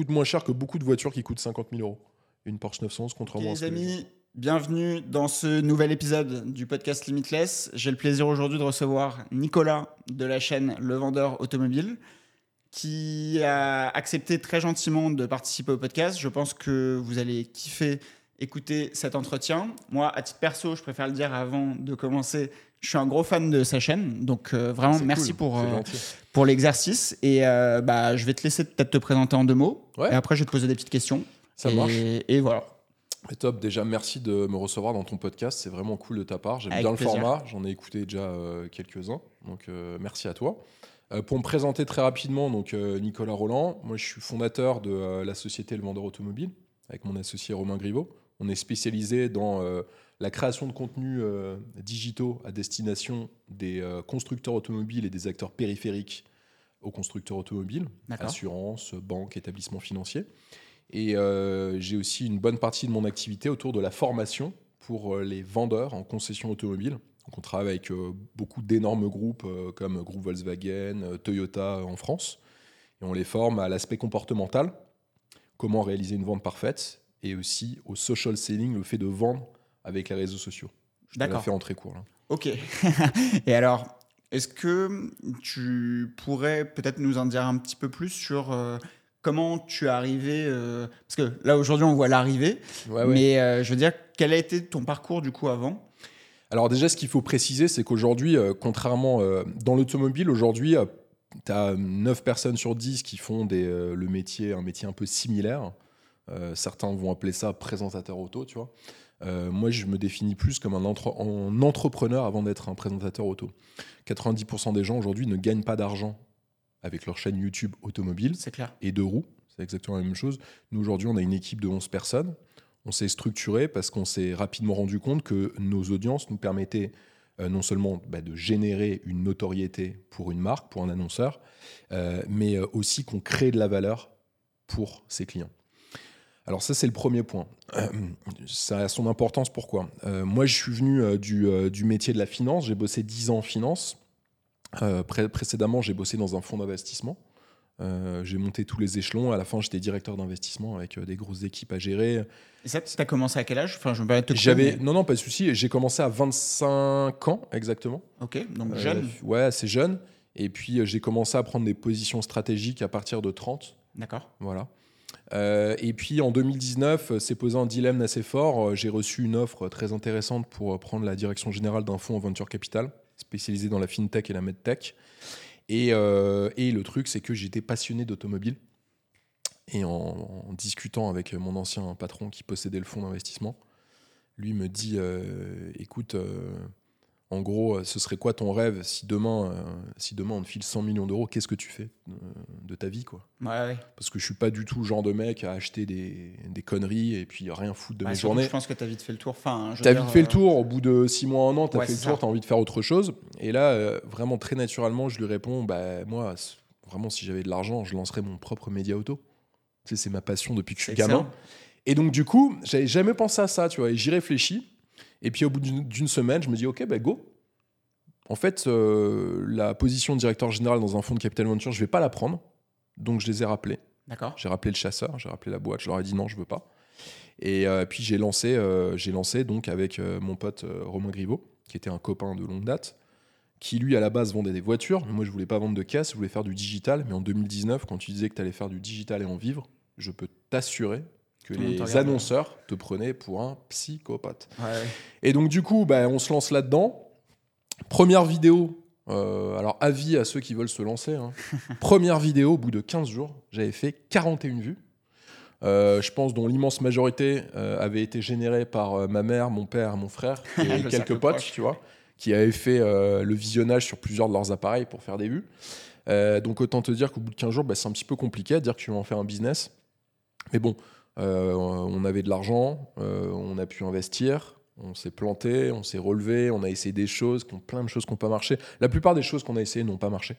coûte moins cher que beaucoup de voitures qui coûtent 50 000 euros. Une Porsche 911, contrairement Ok, à ce les amis, bienvenue dans ce nouvel épisode du podcast Limitless. J'ai le plaisir aujourd'hui de recevoir Nicolas de la chaîne Le Vendeur Automobile qui a accepté très gentiment de participer au podcast. Je pense que vous allez kiffer écouter cet entretien. Moi, à titre perso, je préfère le dire avant de commencer, je suis un gros fan de sa chaîne. Donc euh, vraiment, merci cool, pour, euh, pour l'exercice. Et euh, bah, je vais te laisser peut-être te présenter en deux mots. Ouais. Et après, je vais te poser des petites questions. Ça et, marche. Et voilà. Et top, déjà merci de me recevoir dans ton podcast, c'est vraiment cool de ta part. J'aime bien le format, j'en ai écouté déjà quelques-uns, donc merci à toi. Pour me présenter très rapidement, donc Nicolas Roland, moi je suis fondateur de la société Le Vendeur Automobile avec mon associé Romain Griveau. On est spécialisé dans la création de contenus euh, digitaux à destination des euh, constructeurs automobiles et des acteurs périphériques aux constructeurs automobiles D'accord. assurance, banque, établissement financier. Et euh, j'ai aussi une bonne partie de mon activité autour de la formation pour les vendeurs en concession automobile. Donc on travaille avec beaucoup d'énormes groupes comme Groupe Volkswagen, Toyota en France. Et on les forme à l'aspect comportemental, comment réaliser une vente parfaite, et aussi au social selling, le fait de vendre avec les réseaux sociaux. Je te D'accord. fait en très court. là. Ok. Et alors, est-ce que tu pourrais peut-être nous en dire un petit peu plus sur euh, comment tu es arrivé euh, Parce que là, aujourd'hui, on voit l'arrivée. Ouais, ouais. Mais euh, je veux dire, quel a été ton parcours du coup avant? Alors déjà, ce qu'il faut préciser, c'est qu'aujourd'hui, contrairement dans l'automobile, aujourd'hui, tu as 9 personnes sur 10 qui font des, le métier, un métier un peu similaire. Certains vont appeler ça présentateur auto, tu vois. Euh, moi, je me définis plus comme un, entre- un entrepreneur avant d'être un présentateur auto. 90% des gens aujourd'hui ne gagnent pas d'argent avec leur chaîne YouTube automobile clair. et deux roues. C'est exactement la même chose. Nous, aujourd'hui, on a une équipe de 11 personnes. On s'est structuré parce qu'on s'est rapidement rendu compte que nos audiences nous permettaient euh, non seulement bah, de générer une notoriété pour une marque, pour un annonceur, euh, mais aussi qu'on crée de la valeur pour ses clients. Alors ça, c'est le premier point. Euh, ça a son importance. Pourquoi? Euh, Moi, je suis venu euh, du, du métier de la finance. J'ai bossé 10 ans en finance. Pré- précédemment, j'ai bossé dans un fonds d'investissement. J'ai monté tous les échelons. À la fin, j'étais directeur d'investissement avec des grosses équipes à gérer. Et ça, tu as commencé à quel âge? Enfin, je me permets de te couper, J'avais mais- non non pas de souci. J'ai commencé à 25 ans exactement. Ok, donc jeune. ouais, assez jeune. Et puis j'ai commencé à prendre des positions stratégiques à partir de 30. D'accord. Voilà. Euh, et puis en 2019, euh, s'est posé un dilemme assez fort. Euh, J'ai reçu une offre très intéressante pour prendre la direction générale d'un fonds en venture capital spécialisé dans la fintech et la medtech. Et, le truc, c'est que j'étais passionné d'automobile. Et en, discutant avec mon ancien patron qui possédait le fonds d'investissement, lui me dit écoute, en gros, euh, ce serait quoi ton rêve si demain, euh, si demain on te file 100 millions d'euros Qu'est-ce que tu fais euh, de ta vie quoi? Ouais, ouais. parce que je suis pas du tout le genre de mec à acheter des, des conneries et puis rien foutre de Ouais, mes journées. Je pense que tu as vite fait le tour. Enfin, T'as dire, vite fait le tour, au bout de six mois, un an, t'as Ouais, fait le tour, ça. t'as envie de faire autre chose. Et là, vraiment très naturellement, je lui réponds, bah moi, vraiment, si j'avais de l'argent, je lancerais mon propre média auto. Tu sais, c'est ma passion depuis que je suis gamin. Et donc, du coup, j'avais jamais pensé à ça, tu vois, et j'y réfléchis. Et puis, au bout d'une semaine, je me dis, ok, bah go. En fait, euh, la position de directeur général dans un fonds de capital venture, je vais pas la prendre. Donc, je les ai rappelés. D'accord. J'ai rappelé le chasseur, j'ai rappelé la boîte, je leur ai dit non, je veux pas. Et euh, puis j'ai lancé, euh, j'ai lancé donc avec mon pote Romain Griveau, qui était un copain de longue date, qui lui à la base vendait des voitures. Mais moi je voulais pas vendre de casse, je voulais faire du digital. Mais en 2019, quand tu disais que tu allais faire du digital et en vivre, je peux t'assurer que Tout les annonceurs te prenaient pour un psychopathe. Ouais, ouais. Et donc, du coup, bah, on se lance là-dedans. Première vidéo. euh, alors, avis à ceux qui veulent se lancer. hein. Première vidéo, au bout de 15 jours, j'avais fait 41 vues. Euh, je pense dont l'immense majorité euh, avait été générée par ma mère, mon père, mon frère et quelques potes, proche. tu vois, qui avaient fait le visionnage sur plusieurs de leurs appareils pour faire des vues. Donc autant te dire qu'au bout de 15 jours, bah, c'est un petit peu compliqué à dire que tu vas en faire un business. Mais bon, on avait de l'argent, euh, on a pu investir, on s'est planté, on s'est relevé, on a essayé des choses, plein de choses qui n'ont pas marché. La plupart des choses qu'on a essayées n'ont pas marché,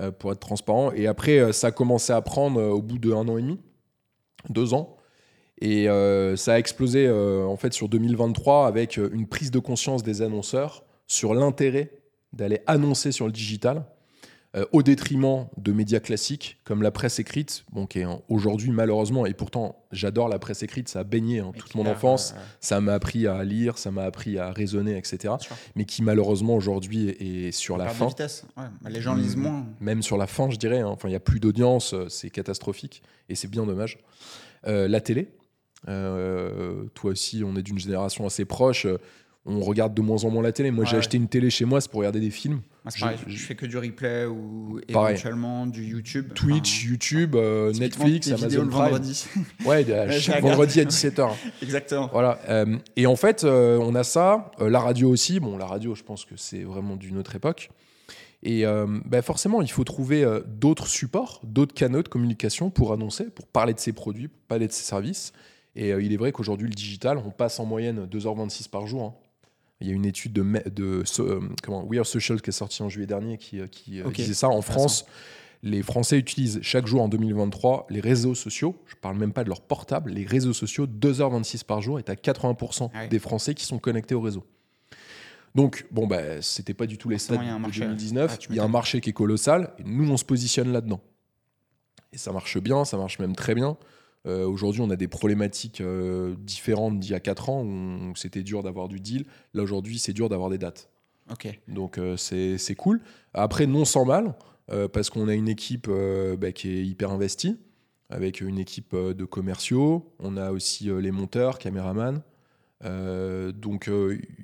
euh, pour être transparent. Et après, euh, ça a commencé à prendre euh, au bout de un an et demi, deux ans. Et euh, ça a explosé euh, en fait sur 2023 avec euh, une prise de conscience des annonceurs sur l'intérêt d'aller annoncer sur le digital. Euh, au détriment de médias classiques comme la presse écrite, bon, qui est hein, aujourd'hui malheureusement, et pourtant j'adore la presse écrite, ça a baigné hein, toute mon enfance, euh, ça m'a appris à lire, ça m'a appris à raisonner, etc. Mais qui malheureusement aujourd'hui est est sur la fin. vitesse. Ouais, les gens lisent moins. Même sur la fin, je dirais. hein. Enfin, il n'y a plus d'audience, euh, c'est catastrophique et c'est bien dommage. Euh, la télé, euh, toi aussi, on est d'une génération assez proche. on regarde de moins en moins la télé. Moi, j'ai Ouais. acheté une télé chez moi, c'est pour regarder des films. Moi, Je- pareil, je- fais que du replay ou Pareil. éventuellement du YouTube. Twitch, YouTube, euh, Netflix, Amazon le Prime. vendredi. Ouais, chaque vendredi à 17h. Exactement. Voilà. euh, et en fait, euh, on a ça. la radio aussi. Bon, la radio, je pense que c'est vraiment d'une autre époque. Et bah, forcément, il faut trouver d'autres supports, d'autres canaux de communication pour annoncer, pour parler de ses produits, pour parler de ses services. Et il est vrai qu'aujourd'hui, le digital, on passe en moyenne 2h26 par jour. hein. Il y a une étude de, me- de so- euh, comment, We Are Social qui est sortie en juillet dernier qui, euh, qui euh, disait ça. En France, les Français utilisent chaque jour en 2023 les réseaux sociaux. Je parle même pas de leur portable. Les réseaux sociaux, 2h26 par jour, est à 80% Ah oui. des Français qui sont connectés au réseau. Donc, bon, bah, c'était pas du tout les stats de marché. 2019. Ah, tu il y a un m'étonnes. marché qui est colossal. Et nous, on se positionne là-dedans. Et ça marche bien, ça marche même très bien. Euh, Aujourd'hui, on a des problématiques euh, différentes d'il y a 4 ans où c'était dur d'avoir du deal. Là, aujourd'hui, c'est dur d'avoir des dates. Ok. Donc euh, c'est c'est cool. Après, non sans mal, parce qu'on a une équipe bah, qui est hyper investie, avec une équipe de commerciaux. On a aussi les monteurs, caméramans. Donc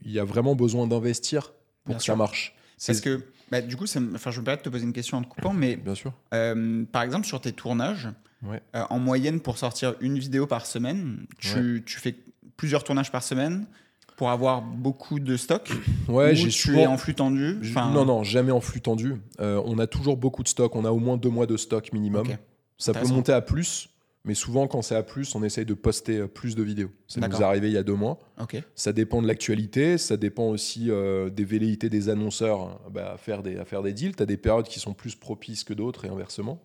il y a vraiment besoin d'investir pour Bien que sûr. ça marche. Parce que, bah, du coup, ça me- enfin, je me permets de te poser une question en te coupant, mais Bien sûr. par exemple, sur tes tournages, Ouais. euh, en moyenne, pour sortir une vidéo par semaine, tu, tu fais plusieurs tournages par semaine pour avoir beaucoup de stock Ouais, ou j'ai tu souvent. es en flux tendu Non, non, jamais en flux tendu. Euh, on a toujours beaucoup de stock. On a au moins deux mois de stock minimum. Ça peut monter à plus, mais souvent, quand c'est à plus, on essaye de poster euh, plus de vidéos. Ça nous est arrivé il y a deux mois. Ça dépend de l'actualité, ça dépend aussi euh, des velléités des annonceurs hein, bah, à, faire des, à faire des deals. Tu as des périodes qui sont plus propices que d'autres et inversement.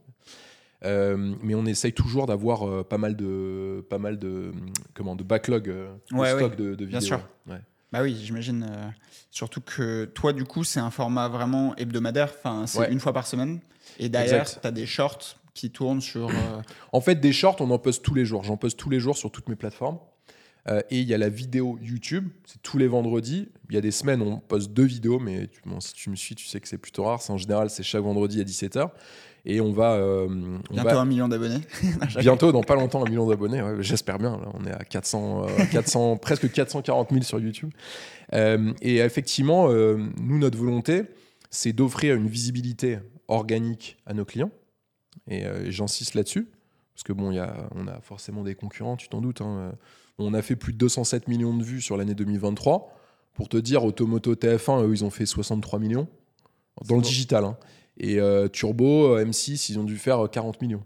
Euh, mais on essaye toujours d'avoir euh, pas mal de pas mal de comment de backlog euh, de stock ouais. de, de Bien vidéos. sûr. Ouais. Bah oui, j'imagine. surtout que toi, du coup, c'est un format vraiment hebdomadaire. Enfin, c'est une fois par semaine. Et derrière, Exact. tu as des shorts qui tournent sur. En fait, des shorts, on en poste tous les jours. J'en poste tous les jours sur toutes mes plateformes. Et il y a la vidéo YouTube, c'est tous les vendredis. Il y a des semaines on poste deux vidéos, mais bon, si tu me suis, tu sais que c'est plutôt rare. En général, c'est chaque vendredi à 17h. Et on va, euh, on bientôt va un million d'abonnés. bientôt, dans pas longtemps, un million d'abonnés. ouais, J'espère bien. Là, on est à 400, euh, 400 presque 440 000 sur YouTube. Euh, et effectivement, euh, nous, notre volonté, c'est d'offrir une visibilité organique à nos clients. Et euh, j'insiste là-dessus. Parce que bon, il y a, on a forcément des concurrents, tu t'en doutes. hein. On a fait plus de 207 millions de vues sur l'année 2023. Pour te dire, Automoto TF1, eux, ils ont fait 63 millions dans le digital. hein. Et euh, Turbo, euh, M6, ils ont dû faire euh, 40 millions.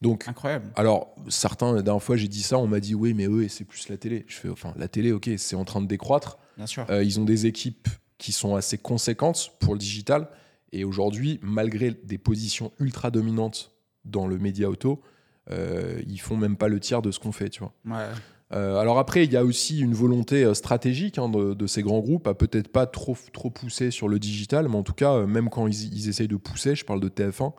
Donc, Incroyable. alors, certains, la dernière fois, j'ai dit ça, on m'a dit oui, mais eux, c'est plus la télé. Je fais, enfin, la télé, ok, c'est en train de décroître. Bien sûr. Euh, ils ont des équipes qui sont assez conséquentes pour le digital. Et aujourd'hui, malgré des positions ultra dominantes dans le média auto, euh, ils font même pas le tiers de ce qu'on fait, tu vois. Ouais. Euh, alors après, il y a aussi une volonté euh, stratégique hein, de, de ces grands groupes à peut-être pas trop, trop pousser sur le digital, mais en tout cas, euh, même quand ils, ils essayent de pousser, je parle de TF1,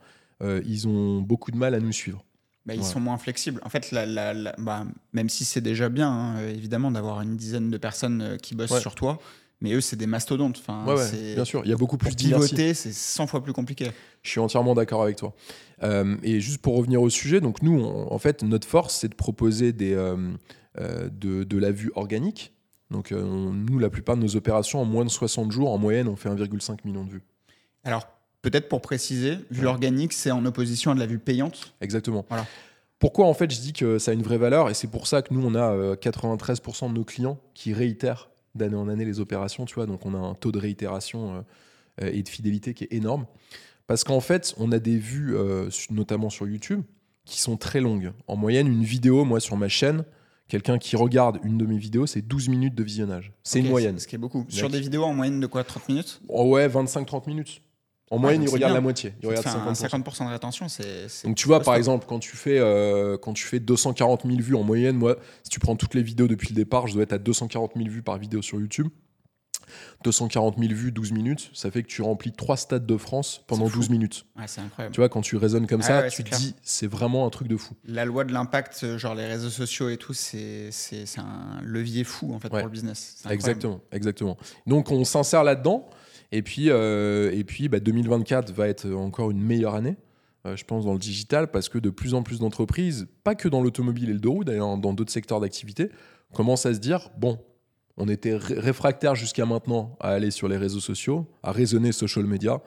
euh, ils ont beaucoup de mal à nous suivre. Bah, ils Ouais. sont moins flexibles. En fait, la, la- la- bah, même si c'est déjà bien, hein, évidemment, d'avoir une dizaine de personnes qui bossent Ouais. sur toi, mais eux, c'est des mastodontes. Enfin, Ouais, ouais, c'est- bien sûr, il y a beaucoup plus d'inertie. pivoter, c'est 100 fois plus compliqué. Je suis entièrement d'accord avec toi. Euh, et juste pour revenir au sujet, donc nous, on- en fait, notre force, c'est de proposer des, euh, de, de la vue organique. Donc euh, on- nous, la plupart de nos opérations, en moins de 60 jours, en moyenne, on fait 1,5 million de vues. Alors, peut-être pour préciser, vue Ouais. organique, c'est en opposition à de la vue payante? Exactement. Voilà. Pourquoi en fait je dis que ça a une vraie valeur? Et c'est pour ça que nous on a euh, 93% de nos clients qui réitèrent d'année en année les opérations, tu vois, donc on a un taux de réitération euh, euh, et de fidélité qui est énorme. Parce qu'en fait, on a des vues, euh, notamment sur YouTube, qui sont très longues. En moyenne, une vidéo, moi sur ma chaîne, quelqu'un qui regarde une de mes vidéos, c'est 12 minutes de visionnage. C'est une moyenne. Ce qui est beaucoup. Sur des vidéos en moyenne de quoi 30 minutes? Oh ouais, 25-30 minutes. En moyenne, ils regardent bien. la moitié. Ils regardent fait un 50%. 50% de rétention, c'est. Donc tu vois, par exemple, quand tu fais euh, quand tu fais 240 000 vues en moyenne, moi, si tu prends toutes les vidéos depuis le départ, je dois être à 240 000 vues par vidéo sur YouTube. 240 000 vues, 12 minutes, ça fait que tu remplis trois stades de France pendant C'est fou. 12 minutes. Ouais, c'est incroyable. Tu vois, quand tu raisonnes comme Ah ça, ouais, tu te dis, c'est vraiment un truc de fou. La loi de l'impact, euh, genre les réseaux sociaux et tout, c'est un levier fou en fait Ouais. pour le business. Exactement, exactement. Donc on s'insère là-dedans. Et puis, euh, et puis bah, 2024 va être encore une meilleure année, euh, je pense, dans le digital, parce que de plus en plus d'entreprises, pas que dans l'automobile et le deux roues, d'ailleurs dans d'autres secteurs d'activité, commencent à se dire, bon, on était ré- réfractaire jusqu'à maintenant à aller sur les réseaux sociaux, à raisonner social media.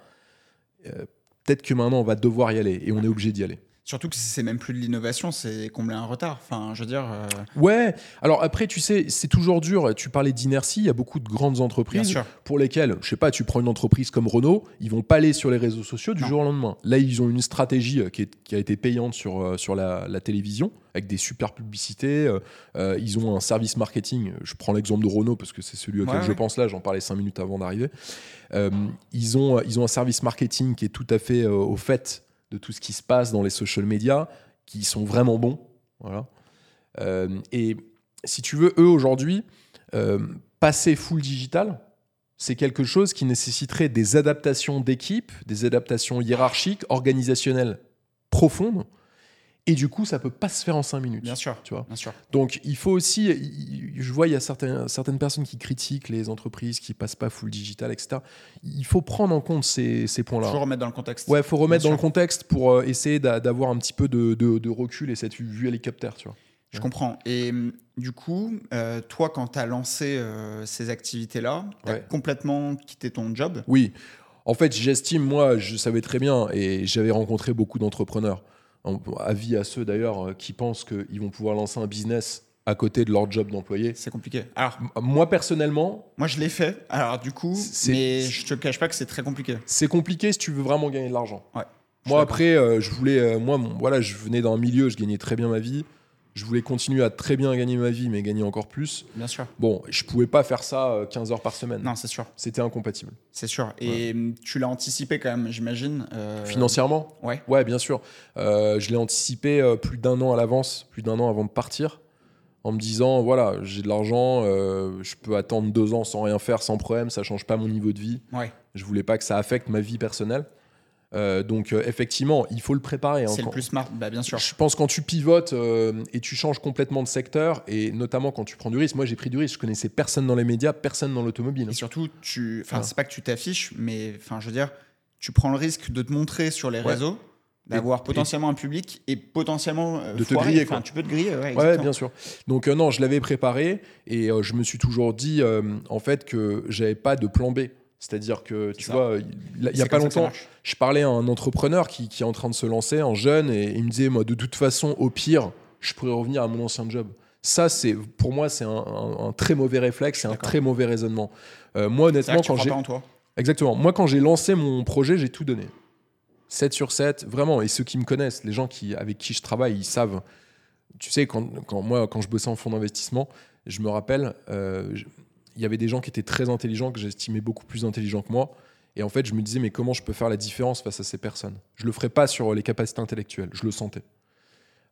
Euh, Peut-être que maintenant on va devoir y aller et on est obligé d'y aller. Surtout que c'est même plus de l'innovation, c'est combler un retard. Enfin, je veux dire, euh, Ouais, alors après, tu sais, c'est toujours dur. Tu parlais d'inertie, il y a beaucoup de grandes entreprises pour lesquelles, je sais pas, tu prends une entreprise comme Renault, ils vont pas aller sur les réseaux sociaux du Non. jour au lendemain. Là, ils ont une stratégie euh, qui, est- qui a été payante sur, euh, sur la, la télévision, avec des super publicités. euh, ils ont un service marketing. Je prends l'exemple de Renault parce que c'est celui auquel Ouais, je ouais. pense là, j'en parlais cinq minutes avant d'arriver. Euh, ils, ont, ils ont un service marketing qui est tout à fait au fait de tout ce qui se passe dans les social media, qui sont vraiment bons. Voilà. Euh, et si tu veux, eux aujourd'hui, euh, passer full digital, c'est quelque chose qui nécessiterait des adaptations d'équipe, des adaptations hiérarchiques, organisationnelles profondes. Et du coup, ça peut pas se faire en cinq minutes. Bien sûr. Tu vois. Bien sûr. Donc, il faut aussi. il- Je vois, il y a certains, certaines personnes qui critiquent les entreprises qui passent pas full digital, etc. Il faut prendre en compte ces, ces points-là. Toujours remettre dans le contexte. Ouais, faut remettre Bien dans le contexte pour euh, essayer d'a- d'avoir un petit peu de, de- de recul et cette vue hélicoptère, tu vois. Je comprends. Et hum, du coup, euh, toi, quand tu as lancé euh, ces activités-là, tu as Ouais. complètement quitté ton job? Oui. En fait, j'estime, moi, je savais très bien, et j'avais rencontré beaucoup d'entrepreneurs, en- avis à ceux d'ailleurs euh, qui pensent qu'ils vont pouvoir lancer un business à côté de leur job d'employé. C'est compliqué. Alors, Moi, personnellement, moi, je l'ai fait. Alors, du coup, mais je te cache pas que c'est très compliqué. c'est compliqué si tu veux vraiment gagner de l'argent. Ouais. Moi, après, euh, je voulais, euh, moi, voilà, je venais d'un milieu, je gagnais très bien ma vie. Je voulais continuer à très bien gagner ma vie, mais gagner encore plus. Bien sûr. Bon, je pouvais pas faire ça euh, 15 heures par semaine. Non, c'est sûr. C'était incompatible. C'est sûr. Et tu l'as anticipé quand même, j'imagine. euh, Financièrement? Ouais. Ouais, bien sûr. Euh, je l'ai anticipé euh, plus d'un an à l'avance, plus d'un an avant de partir, en me disant voilà, j'ai de l'argent, euh, je peux attendre deux ans sans rien faire, sans problème, ça change pas mon niveau de vie. Ouais. Je voulais pas que ça affecte ma vie personnelle. Euh, donc euh, effectivement, il faut le préparer. hein, C'est le plus smart. Bah, bien sûr. Je pense quand tu pivotes euh, et tu changes complètement de secteur, et notamment quand tu prends du risque. Moi, j'ai pris du risque. Je connaissais personne dans les médias, personne dans l'automobile. Et surtout, tu, enfin, c'est pas que tu t'affiches, mais enfin, je veux dire, tu prends le risque de te montrer sur les Ouais. réseaux, d'avoir potentiellement un public et potentiellement euh, De te griller, Enfin, quoi. tu peux te griller. Ouais, Ouais, bien sûr. Donc euh, non, je l'avais préparé et euh, je me suis toujours dit en fait que j'avais pas de plan B. C'est-à-dire que tu ça. vois, il il y a pas longtemps, je parlais à un entrepreneur qui, qui est en train de se lancer, un jeune, et il me disait moi de toute façon, au pire, je pourrais revenir à mon ancien job. Ça, c'est pour moi, c'est un, un- un très mauvais réflexe, c'est un très mauvais raisonnement. Euh, moi, honnêtement, quand j'ai. Exactement. Moi, quand j'ai lancé mon projet, j'ai tout donné. 7 sur 7, vraiment. Et ceux qui me connaissent, les gens qui, avec qui je travaille, ils savent. Tu sais, quand, quand moi, quand je bossais en fonds d'investissement, je me rappelle, euh, il y avait des gens qui étaient très intelligents, que j'estimais beaucoup plus intelligents que moi. Et en fait, je me disais, mais comment je peux faire la différence face à ces personnes? Je le ferais pas sur les capacités intellectuelles. Je le sentais.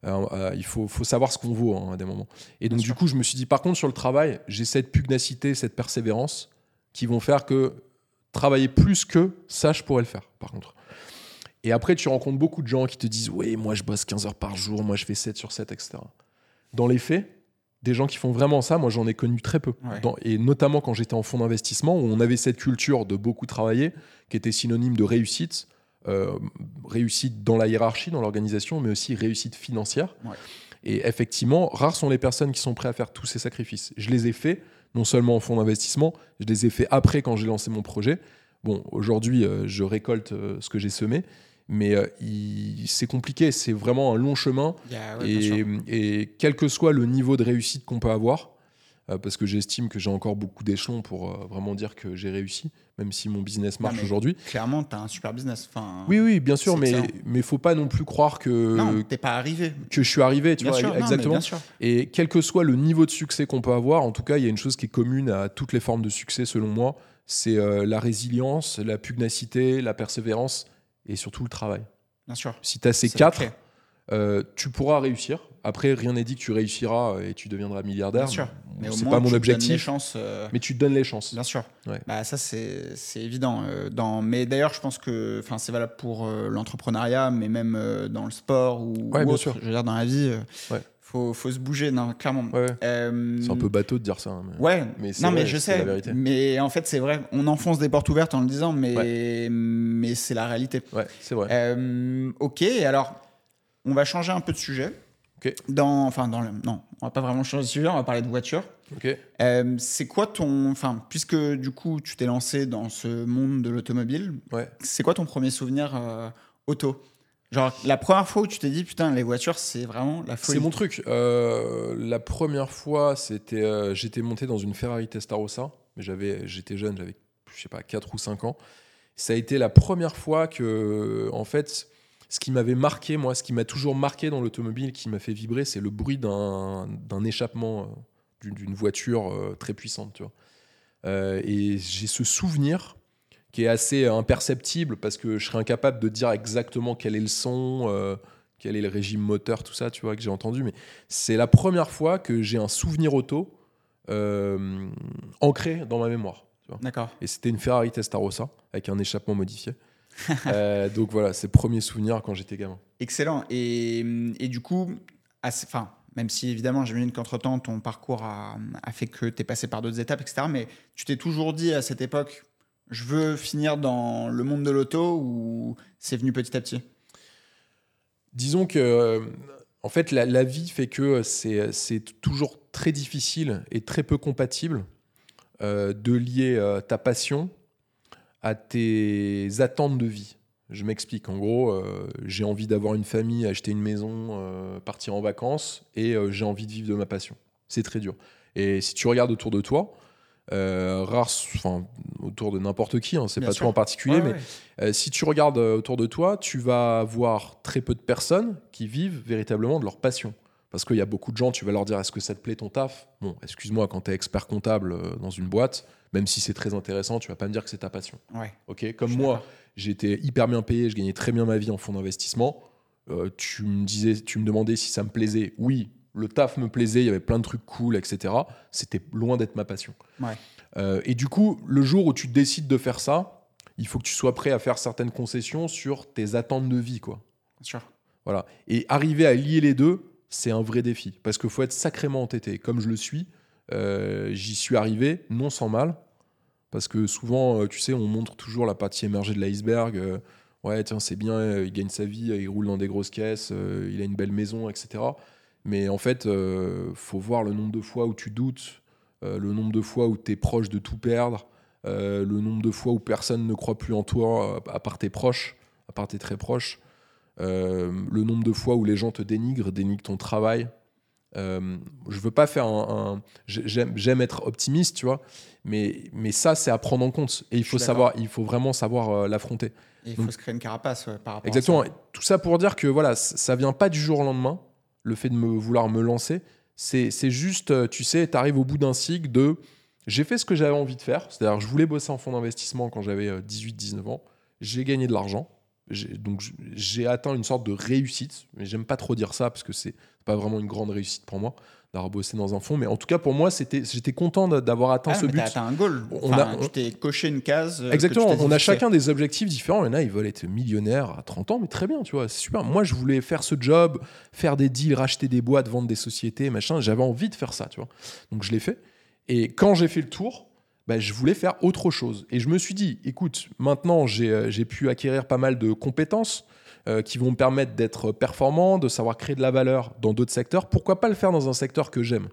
Euh, euh, il faut, faut savoir ce qu'on vaut hein, à des moments. Et donc, Bien du sûr. coup, je me suis dit, par contre, sur le travail, j'ai cette pugnacité, cette persévérance qui vont faire que travailler plus que ça, je pourrais le faire, par contre. Et après, tu rencontres beaucoup de gens qui te disent Oui, moi, je bosse 15 heures par jour, moi, je fais 7 sur 7, etc. Dans les faits, des gens qui font vraiment ça, moi, j'en ai connu très peu. Ouais. Dans- et notamment quand j'étais en fonds d'investissement, où on avait cette culture de beaucoup travailler, qui était synonyme de réussite. euh, réussite dans la hiérarchie, dans l'organisation, mais aussi réussite financière. Ouais. Et effectivement, rares sont les personnes qui sont prêtes à faire tous ces sacrifices. Je les ai faits, non seulement en fonds d'investissement, je les ai faits après quand j'ai lancé mon projet. Bon, aujourd'hui, euh, je récolte euh, ce que j'ai semé, mais euh, c'est compliqué, c'est vraiment un long chemin. Ouais, et, et quel que soit le niveau de réussite qu'on peut avoir, euh, parce que j'estime que j'ai encore beaucoup d'échelons pour euh, vraiment dire que j'ai réussi, même si mon business marche aujourd'hui. Clairement, tu as un super business. Enfin, Oui, oui, bien sûr, mais mais faut pas non plus croire que non, t'es pas arrivé. que je suis arrivé, tu Bien vois, sûr, non, mais exactement. bien. Et quel que soit le niveau de succès qu'on peut avoir, en tout cas, il y a une chose qui est commune à toutes les formes de succès, selon moi, c'est la résilience, la pugnacité, la persévérance et surtout le travail. Bien sûr. Si tu as ces quatre, euh, tu pourras réussir. Après, rien n'est dit que tu réussiras et tu deviendras milliardaire. Bien sûr, Mais c'est pas mon tu te donnes objectif. les chances. euh, Mais tu te donnes les chances. Bien sûr. Ouais. Bah, ça, c'est évident. euh, dans... Mais d'ailleurs, je pense que c'est valable pour l'entrepreneuriat, mais même dans le sport ou, Ouais, ou bien autre. sûr. Je veux dire, dans la vie, Ouais. Faut, faut se bouger, non, clairement. Ouais. Euh, C'est un peu bateau de dire ça. hein, mais- Ouais, Mais c'est non, mais je sais. la vérité. Mais en fait, c'est vrai. On enfonce des portes ouvertes en le disant, mais, mais c'est la réalité. Ouais, c'est vrai. Euh, ok, alors on va changer un peu de sujet. Ok. Dans, enfin, dans le, non, on va pas vraiment changer de sujet. On va parler de voiture. Ok. Euh, c'est quoi ton, enfin, puisque du coup tu t'es lancé dans ce monde de l'automobile, Ouais. c'est quoi ton premier souvenir euh, auto? Genre la première fois où tu t'es dit putain les voitures c'est vraiment la folie. C'est mon truc. Euh, la première fois, c'était, euh, j'étais monté dans une Ferrari Testarossa, mais j'avais, j'étais jeune, j'avais, je sais pas, 4 ou 5 ans. Ça a été la première fois que, en fait, ce qui m'avait marqué, moi, ce qui m'a toujours marqué dans l'automobile, qui m'a fait vibrer, c'est le bruit d'un, d'un échappement euh, d'une, voiture très puissante, tu vois. Et j'ai ce souvenir qui est assez imperceptible parce que je serais incapable de dire exactement quel est le son, euh, quel est le régime moteur, tout ça, tu vois, que j'ai entendu. Mais c'est la première fois que j'ai un souvenir auto euh, ancré dans ma mémoire. D'accord. Et c'était une Ferrari Testarossa avec un échappement modifié. Euh, donc voilà, c'est le premier souvenir quand j'étais gamin. Excellent. Et, et du coup, enfin, même si évidemment j'imagine qu'entre-temps ton parcours a, a fait que tu es passé par d'autres étapes, etc. Mais tu t'es toujours dit à cette époque, je veux finir dans le monde de l'auto ou c'est venu petit à petit? Disons que, euh, en fait, la, vie fait que c'est c'est toujours très difficile et très peu compatible euh, de lier euh, ta passion à tes attentes de vie. Je m'explique. En gros, euh, j'ai envie d'avoir une famille, acheter une maison, euh, partir en vacances, et euh, j'ai envie de vivre de ma passion. C'est très dur. Et si tu regardes autour de toi, euh, rares, enfin, autour de n'importe qui, hein, c'est pas sûr. toi en particulier, Ouais, mais ouais. euh, si tu regardes euh, autour de toi, tu vas voir très peu de personnes qui vivent véritablement de leur passion. Parce qu'il y a beaucoup de gens, tu vas leur dire est-ce que ça te plaît ton taf? Bon, excuse-moi, quand tu es expert comptable euh, dans une boîte, même si c'est très intéressant, tu vas pas me dire que c'est ta passion. Ouais. Ok, Comme moi, j'étais hyper bien payé, je gagnais très bien ma vie en fonds d'investissement. Euh, tu me disais, tu me demandais si ça me plaisait. Oui, le taf me plaisait, il y avait plein de trucs cool, etc. C'était loin d'être ma passion. Ouais. Euh, et du coup, le jour où tu décides de faire ça, il faut que tu sois prêt à faire certaines concessions sur tes attentes de vie, quoi. Bien sûr. Voilà. Et arriver à lier les deux, c'est un vrai défi. Parce qu'il faut être sacrément entêté. Comme je le suis, euh, j'y suis arrivé, non sans mal. Parce que souvent, euh, tu sais, on montre toujours la partie émergée de l'iceberg. euh, ouais, tiens, c'est bien, il gagne sa vie, il roule dans des grosses caisses, il a une belle maison, etc. Mais en fait, euh, faut voir le nombre de fois où tu doutes, euh, le nombre de fois où tu es proche de tout perdre, euh, le nombre de fois où personne ne croit plus en toi, à part tes proches, à part tes très proches. Euh, le nombre de fois où les gens te dénigrent, dénigrent ton travail. Je veux pas faire un. un- j'aime, être optimiste, tu vois, mais, mais ça, c'est à prendre en compte. Et il faut savoir, il faut vraiment savoir l'affronter. Il Donc- faut se créer une carapace ouais, par rapport Exactement. à ça. Tout ça pour dire que voilà, ça vient pas du jour au lendemain. Le fait de me vouloir me lancer, c'est, juste, euh, tu sais, tu arrives au bout d'un cycle de. J'ai fait ce que j'avais envie de faire. C'est-à-dire, je voulais bosser en fonds d'investissement quand j'avais 18-19 ans. J'ai gagné de l'argent. Donc, j'ai atteint une sorte de réussite. Mais j'aime pas trop dire ça parce que c'est pas vraiment une grande réussite pour moi d'avoir bossé dans un fonds. Mais en tout cas, pour moi, c'était, j'étais content d'a- d'avoir atteint Ah, ce mais but. t'as atteint un goal. On Enfin, a- tu t'es coché une case. euh, Exactement, on a chacun des objectifs différents. Il y en a, ils veulent être millionnaires à 30 ans, mais très bien, tu vois, c'est super. Moi, je voulais faire ce job, faire des deals, racheter des boîtes, vendre des sociétés, machin. J'avais envie de faire ça, tu vois. Donc, je l'ai fait. Et quand j'ai fait le tour, bah, je voulais faire autre chose. Et je me suis dit, écoute, maintenant, j'ai euh, pu acquérir pas mal de compétences euh, qui vont me permettre d'être performant, de savoir créer de la valeur dans d'autres secteurs. Pourquoi pas le faire dans un secteur que j'aime?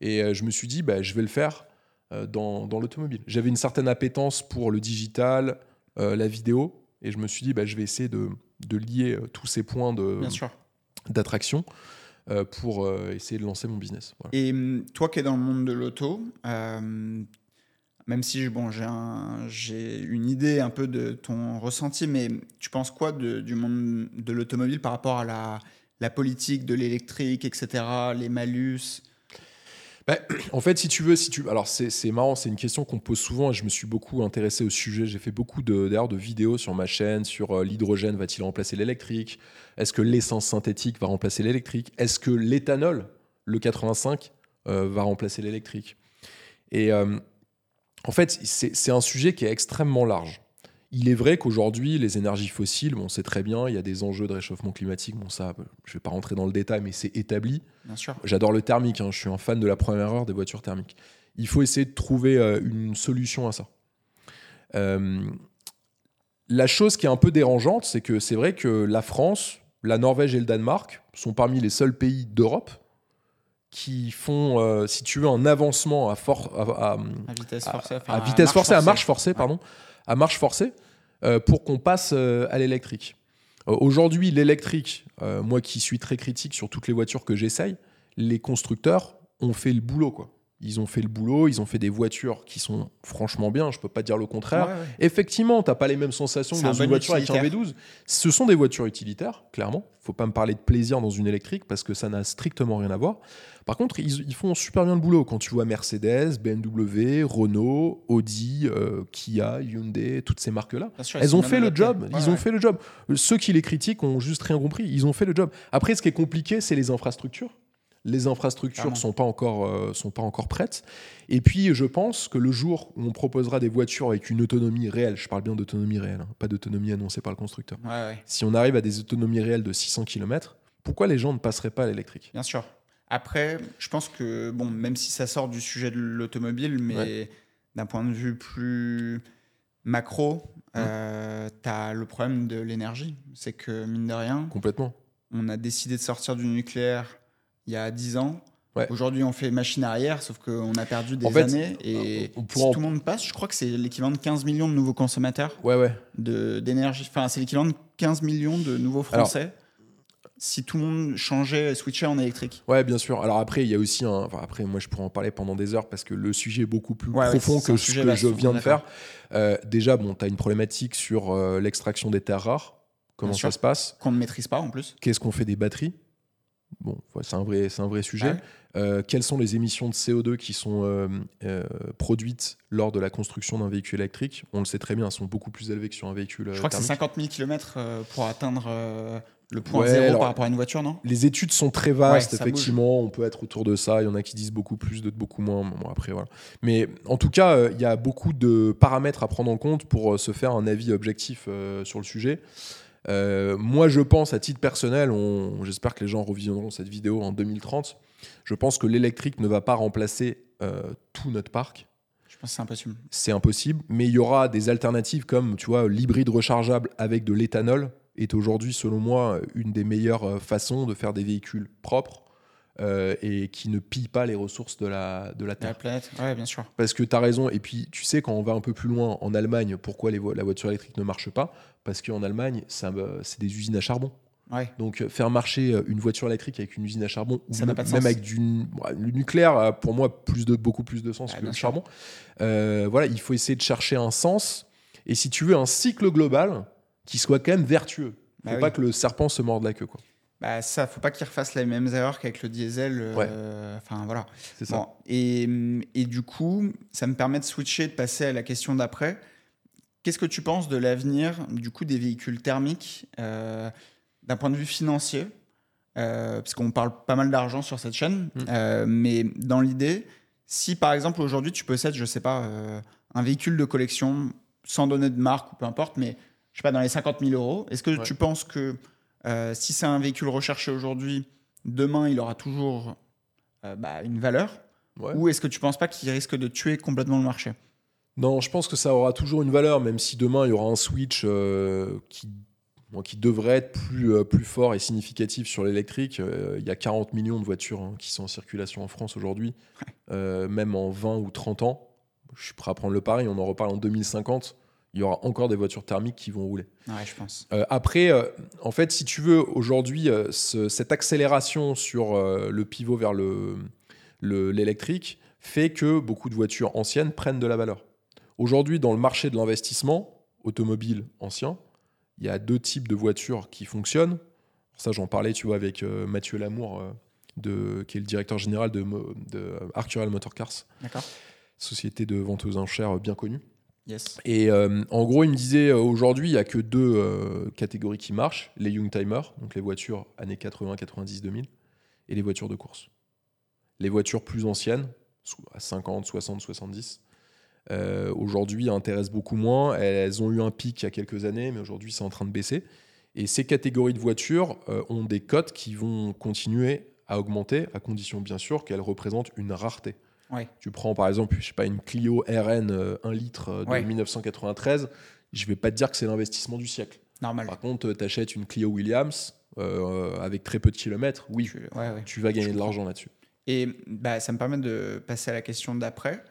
Et euh, je me suis dit, bah, je vais le faire euh, dans, dans l'automobile. J'avais une certaine appétence pour le digital, la vidéo, et je me suis dit, bah, je vais essayer de, de lier tous ces points d'attraction pour essayer de lancer mon business. Voilà. Et hum, toi qui es dans le monde de l'auto, même si bon, j'ai un- j'ai une idée un peu de ton ressenti, mais tu penses quoi du monde de l'automobile par rapport à la, politique de l'électrique, etc., les malus? En fait, si tu veux, si tu, alors c'est marrant, c'est une question qu'on pose souvent et je me suis beaucoup intéressé au sujet. J'ai fait beaucoup d'ailleurs de vidéos sur ma chaîne sur euh, l'hydrogène va-t-il remplacer l'électrique? Est-ce que l'essence synthétique va remplacer l'électrique? Est-ce que l'éthanol, le 85, euh, va remplacer l'électrique? Et euh, en fait, c'est un sujet qui est extrêmement large. Il est vrai qu'aujourd'hui, les énergies fossiles, bon, on sait très bien, il y a des enjeux de réchauffement climatique. Bon, ça, je vais pas rentrer dans le détail, mais c'est établi. Bien sûr. J'adore le thermique, hein, je suis un fan de la première heure des voitures thermiques. Il faut essayer de trouver euh, une solution à ça. Euh, la chose qui est un peu dérangeante, c'est que c'est vrai que la France, la Norvège et le Danemark sont parmi les seuls pays d'Europe qui font, euh, si tu veux, un avancement à, for- à- à- À vitesse à- forcée. enfin, à vitesse forcée, à marche forcée, Ouais. pardon, à marche forcée, euh, pour qu'on passe euh, à l'électrique. Aujourd'hui, l'électrique, moi qui suis très critique sur toutes les voitures que j'essaye, les constructeurs ont fait le boulot, quoi. Ils ont fait le boulot, ils ont fait des voitures qui sont franchement bien, je peux pas dire le contraire. Ouais, ouais. Effectivement, t'as pas les mêmes sensations que dans un une voiture avec un utilitaire. V12. Ce sont des voitures utilitaires, clairement. Faut pas me parler de plaisir dans une électrique parce que ça n'a strictement rien à voir. Par contre, ils, ils font super bien le boulot. Quand tu vois Mercedes, BMW, Renault, Audi, euh, Kia, Hyundai, toutes ces marques-là, sûr, elles ont fait le job. Ouais, ils ont fait le job. Ceux qui les critiquent ont juste rien compris. Ils ont fait le job. Après, ce qui est compliqué, c'est les infrastructures. Les infrastructures Clairement. sont pas encore euh, sont pas encore prêtes. Et puis, je pense que le jour où on proposera des voitures avec une autonomie réelle, je parle bien d'autonomie réelle, hein, pas d'autonomie annoncée par le constructeur. Ouais, ouais. Si on arrive à des autonomies réelles de 600 km, pourquoi les gens ne passeraient pas à l'électrique? Bien sûr. Après, je pense que, bon, même si ça sort du sujet de l'automobile, mais d'un point de vue plus macro, Mmh. tu as le problème de l'énergie. C'est que, mine de rien, Complètement. on a décidé de sortir du nucléaire il y a 10 ans. Ouais. Aujourd'hui, on fait machine arrière, sauf qu'on a perdu des En fait, années. Et on si en- tout le monde passe, je crois que c'est l'équivalent de 15 millions de nouveaux consommateurs Ouais, ouais. d'énergie. Enfin, c'est l'équivalent de 15 millions de nouveaux Alors- Français si tout le monde changeait, switchait en électrique. Ouais, bien sûr. Alors après, il y a aussi un. enfin, après, moi, je pourrais en parler pendant des heures parce que le sujet est beaucoup plus profond que ce que je viens de faire. Euh, déjà, bon, tu as une problématique sur euh, l'extraction des terres rares. Comment Bien ça sûr. se passe? Qu'on ne maîtrise pas en plus. Qu'est-ce qu'on fait des batteries? Bon, c'est un vrai, c'est un vrai sujet. Ouais. Euh, quelles sont les émissions de CO2 qui sont euh, euh, produites lors de la construction d'un véhicule électrique? On le sait très bien, elles sont beaucoup plus élevées que sur un véhicule. Je crois que c'est thermique. 50 000 km pour atteindre le point Ouais, zéro alors- par rapport à une voiture, non? Les études sont très vastes, Ouais, effectivement. On peut être autour de ça. Il y en a qui disent beaucoup plus, d'autres beaucoup moins. Bon, après, voilà. Mais en tout cas, il y a beaucoup de paramètres à prendre en compte pour se faire un avis objectif sur le sujet. Euh, moi, je pense, à titre personnel, on- j'espère que les gens revisionneront cette vidéo en 2030. Je pense que l'électrique ne va pas remplacer euh, tout notre parc. Je pense que c'est impossible. C'est impossible, mais il y aura des alternatives comme, tu vois, l'hybride rechargeable avec de l'éthanol est aujourd'hui, selon moi, une des meilleures euh, façons de faire des véhicules propres euh, et qui ne pillent pas les ressources de la, de la La Terre. planète, ouais, bien sûr. Parce que tu as raison, et puis tu sais, quand on va un peu plus loin en Allemagne, pourquoi les vo- la voiture électrique ne marche pas? Parce qu'en Allemagne, c'est des usines à charbon. Ouais. Donc euh, faire marcher euh, une voiture électrique avec une usine à charbon, ou Ça n'a pas de même sens. avec du le nucléaire, a pour moi plus de, beaucoup plus de sens que le charbon. Euh, voilà, il faut essayer de chercher un sens, et si tu veux un cycle global qui soit quand même vertueux. Faut Bah pas oui. que le serpent se morde la queue, quoi. Bah, ça, faut pas qu'ils refassent les mêmes erreurs qu'avec le diesel. euh, Enfin, voilà. C'est ça. Bon, et, et du coup, ça me permet de switcher, de passer à la question d'après. Qu'est-ce que tu penses de l'avenir du coup des véhicules thermiques euh, d'un point de vue financier? Euh, Parce qu'on parle pas mal d'argent sur cette chaîne, Mm. mais dans l'idée, si par exemple aujourd'hui tu possèdes, je sais pas, un véhicule de collection sans donner de marque ou peu importe, mais je sais pas, dans les 50 000 euros, est-ce que Ouais. tu penses que euh, si c'est un véhicule recherché aujourd'hui, demain il aura toujours euh, bah, une valeur Ouais. ou est-ce que tu penses pas qu'il risque de tuer complètement le marché? Non, je pense que ça aura toujours une valeur, même si demain il y aura un switch euh, qui, bon, qui devrait être plus, plus fort et significatif sur l'électrique. Il y a 40 millions de voitures hein, qui sont en circulation en France aujourd'hui, même en 20 ou 30 ans. Je suis prêt à prendre le pari, on en reparle en 2050. Il y aura encore des voitures thermiques qui vont rouler. Ouais, je pense. Euh, après, euh, en fait, si tu veux, aujourd'hui, euh, ce- cette accélération sur le pivot vers le- le- l'électrique fait que beaucoup de voitures anciennes prennent de la valeur. Aujourd'hui, dans le marché de l'investissement automobile ancien, il y a deux types de voitures qui fonctionnent. Ça, j'en parlais, tu vois, avec Mathieu Lamour, de, qui est le directeur général de, de Arcurial Motor Cars, société de vente aux enchères bien connue. Et euh, en gros, il me disait euh, aujourd'hui, il n'y a que deux euh, catégories qui marchent les Youngtimers, donc les voitures années 80, 90, 2000, et les voitures de course. Les voitures plus anciennes, à 50, 60, 70, euh, aujourd'hui intéressent beaucoup moins. Elles ont eu un pic il y a quelques années, mais aujourd'hui c'est en train de baisser. Et ces catégories de voitures ont des cotes qui vont continuer à augmenter, à condition bien sûr qu'elles représentent une rareté. Ouais. Tu prends par exemple, je sais pas, une Clio RN euh, 1 litre euh, de Ouais. 1993, je vais pas te dire que c'est l'investissement du siècle. Normal. Par contre, tu achètes une Clio Williams euh, avec très peu de kilomètres, oui, Tu- ouais, tu vas gagner de l'argent là-dessus. Et bah, ça me permet de passer à la question d'après.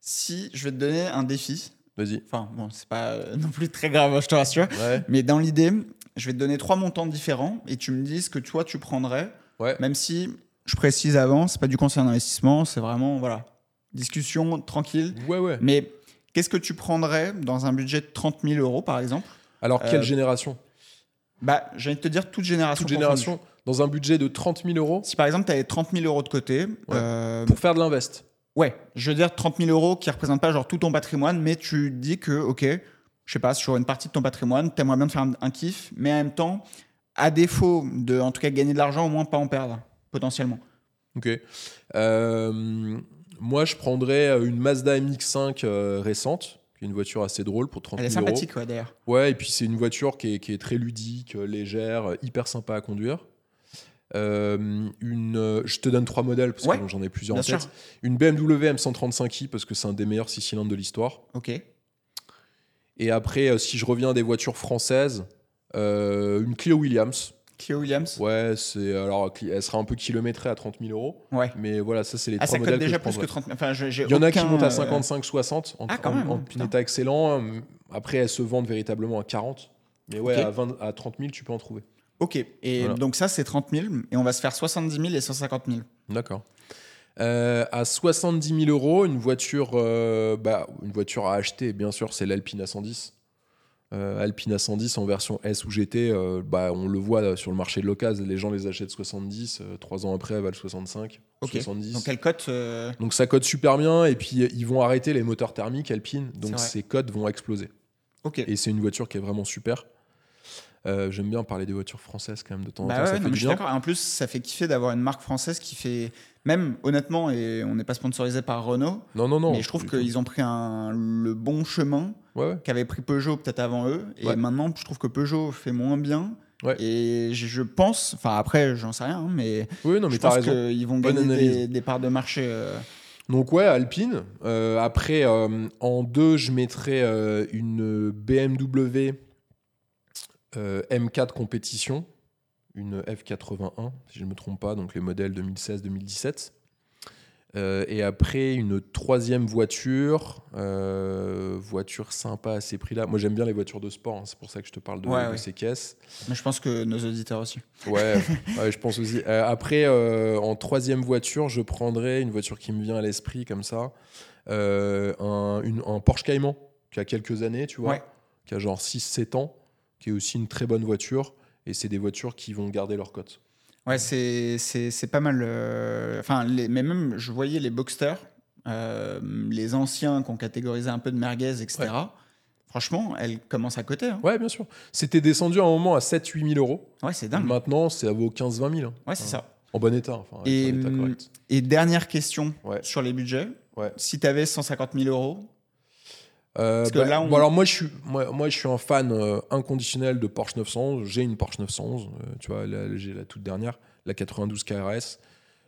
Si je vais te donner un défi, Vas-y. enfin bon, c'est pas euh, non plus très grave, je te rassure, Ouais. mais dans l'idée, je vais te donner trois montants différents et tu me dis ce que toi tu prendrais, Ouais. même si je précise avant, c'est pas du conseil d'investissement, c'est vraiment voilà discussion tranquille. Ouais, ouais. Mais qu'est-ce que tu prendrais dans un budget de 30 000 euros par exemple? Alors, quelle Euh, génération? Bah, j'ai envie de te dire toute génération. Toute confondue. génération Dans un budget de 30 000 euros? Si par exemple tu avais 30 000 euros de côté, euh, pour faire de l'invest Ouais, je veux dire 30 000 euros qui représentent pas genre tout ton patrimoine, mais tu dis que, ok, je sais pas, sur une partie de ton patrimoine, tu aimerais bien te faire un, un kiff, mais en même temps, à défaut de, en tout cas, gagner de l'argent, au moins pas en perdre, potentiellement. Ok. Euh, moi, je prendrais euh, une Mazda MX5 euh, récente, qui est une voiture assez drôle pour 30 Elle est 000 euros. sympathique, ouais, d'ailleurs. Ouais, et puis c'est une voiture qui est, qui est très ludique, légère, hyper sympa à conduire. Euh, une, je te donne trois modèles parce Ouais, que j'en ai plusieurs en tête. sûr. Une BMW M135i parce que c'est un des meilleurs six cylindres de l'histoire. Ok. Et après, si je reviens à des voitures françaises, une Clio Williams. Clio Williams Ouais, c'est alors elle sera un peu kilométrée à 30 000 euros, Ouais. mais voilà, ça c'est les Ah, trois ça coûte modèles déjà que je plus que prendrais. 30 Enfin, j'ai Il y en a qui montent à euh, 55-60 en, Ah, quand en- même, en putain. état excellent. Après, elles se vendent véritablement à 40. Mais ouais, Ok. à, 20 à 30 000, tu peux en trouver. Ok. Et Voilà. donc, ça, c'est 30 000, et on va se faire 70 000 et 150 000. D'accord. Euh, à 70 000 euros, une voiture, euh, bah, une voiture à acheter, bien sûr, c'est l'Alpine A110. Euh, Alpine A110 en version S ou GT, euh, bah, on le voit là, sur le marché de l'occasion, les gens les achètent 70, euh, trois ans après, elles valent 65, Ok. 70. Donc, quelle cote euh, Donc ça code super bien, et puis euh, ils vont arrêter les moteurs thermiques Alpine, donc ces codes vont exploser. Et c'est une voiture qui est vraiment super. Euh, J'aime bien parler des voitures françaises quand même de temps en Bah temps, ouais, ça non, fait mais du je suis d'accord. En plus, ça fait kiffer d'avoir une marque française qui fait, même honnêtement, et on n'est pas sponsorisé par Renault, Non, non, non. mais je trouve qu'ils ont pris un, le bon chemin Ouais, ouais. qu'avait pris Peugeot peut-être avant eux. Et maintenant, je trouve que Peugeot fait moins bien. Ouais. Et je, pense, enfin après, j'en sais rien, hein, mais, Oui, non, mais je pense qu'ils vont gagner des, des parts de marché. euh. Donc ouais, Alpine. Euh, après, euh, en deux, je mettrais une BMW euh, M4 compétition, une F81, si je ne me trompe pas, donc les modèles 2016-2017. Euh, et après, une troisième voiture, euh, voiture sympa à ces prix-là. Moi, j'aime bien les voitures de sport, hein, c'est pour ça que je te parle de, Ouais, de ouais. ces caisses. Mais je pense que nos auditeurs aussi. Ouais, ouais, je pense aussi. Euh, après, en troisième voiture, je prendrais une voiture qui me vient à l'esprit comme ça, un, une- un Porsche Cayman qui a quelques années, tu vois, qui a genre 6-7 ans, qui est aussi une très bonne voiture. Et c'est des voitures qui vont garder leur cote. Ouais, c'est c'est- c'est pas mal. euh, Enfin, les- mais même, je voyais les Boxster, euh, les anciens qu'on catégorisait un peu de merguez, etc. Franchement, elles commencent à côté. Hein. Ouais, bien sûr. C'était descendu à un moment à 7-8 000 euros. Ouais, c'est dingue. Maintenant, ça vaut 15-20 000. hein. Ouais, c'est ça. En bon état. Enfin, Et, état dernière question Ouais. sur les budgets. Ouais. Si tu avais 150 000 euros, Euh, Parce que bah, là, on- bon, alors moi je suis moi, moi, je suis un fan euh, inconditionnel de Porsche 911. J'ai une Porsche 911, euh, tu vois, j'ai la toute dernière, la 92 KRS.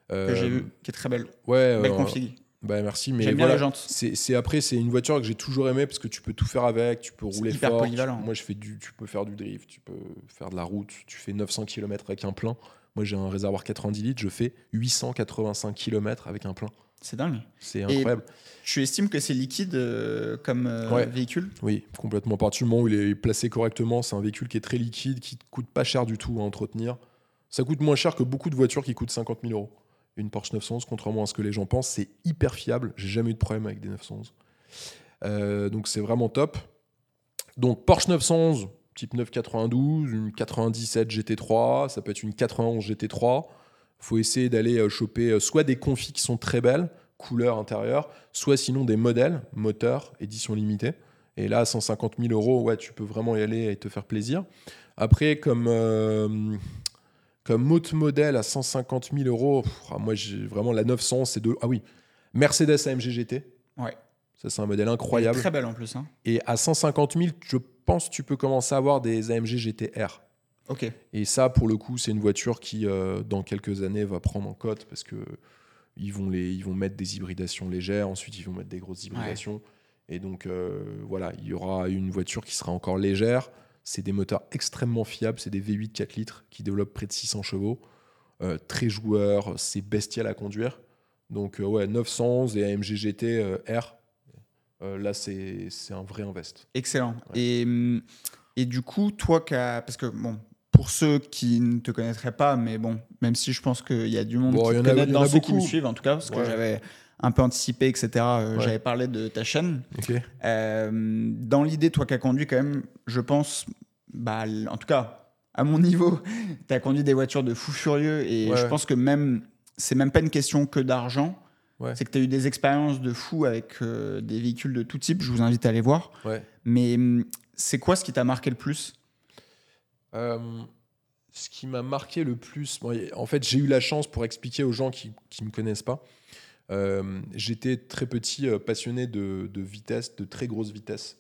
Que j'ai vu, qui est très belle. Ouais, Belle config. bah merci, mais voilà, c'est après c'est une voiture que j'ai toujours aimé parce que tu peux tout faire avec, tu peux rouler hyper fort. tu- polyvalent. moi je fais du, tu peux faire du drift, tu peux faire de la route, tu fais 900 km avec un plein. Moi j'ai un réservoir 90 litres, je fais 885 km avec un plein. C'est dingue. C'est incroyable. Tu estimes que c'est liquide euh, comme euh, Ouais. véhicule? Oui, complètement. À partir du moment où il est placé correctement, c'est un véhicule qui est très liquide, qui ne coûte pas cher du tout à entretenir. Ça coûte moins cher que beaucoup de voitures qui coûtent 50 000 euros. Une Porsche 911, contrairement à ce que les gens pensent, c'est hyper fiable. J'ai jamais eu de problème avec des 911. Euh, donc c'est vraiment top. Donc Porsche 911, type 992, une 97 GT3, ça peut être une 91 GT3. Faut essayer d'aller euh, choper euh, soit des confis qui sont très belles, couleur intérieure, soit sinon des modèles, moteur, édition limitée. Et là, à 150 000 euros, ouais, tu peux vraiment y aller et te faire plaisir. Après, comme, euh, Comme autre modèle à 150 000 euros, pff, ah, moi j'ai vraiment la 900, c'est de. Ah oui, Mercedes AMG GT. Ouais. Ça, c'est un modèle incroyable. Très belle en plus. Hein. Et à 150 000, je pense que tu peux commencer à avoir des AMG GTR. Et ça, pour le coup, c'est une voiture qui, euh, dans quelques années, va prendre en cote parce que ils vont, les, ils vont mettre des hybridations légères, ensuite ils vont mettre des grosses hybridations. Et donc, euh, voilà, il y aura une voiture qui sera encore légère. C'est des moteurs extrêmement fiables, c'est des V8 4 litres qui développent près de 600 chevaux. Euh, très joueur, c'est bestial à conduire. Donc, ouais, 911 et AMG GT R, là, c'est un vrai invest. Excellent. Ouais. Et, hum, et du coup, toi, parce que bon, pour ceux qui ne te connaîtraient pas, mais bon, même si je pense qu'il y a du monde Bon, qui te connaît dans me suivent, en tout cas, parce que j'avais un peu anticipé, etc. euh, Ouais. J'avais parlé de ta chaîne. Euh, dans l'idée, toi qui as conduit quand même, je pense, bah, en tout cas, à mon niveau, tu as conduit des voitures de fou furieux et Ouais, je pense que même, c'est même pas une question que d'argent. Ouais. C'est que tu as eu des expériences de fou avec euh, des véhicules de tout type. Je vous invite à aller voir. Mais hum, c'est quoi ce qui t'a marqué le plus? Euh, ce qui m'a marqué le plus, en fait, j'ai eu la chance pour expliquer aux gens qui ne me connaissent pas. euh, J'étais très petit euh, passionné de, vitesse, de très grosse vitesse,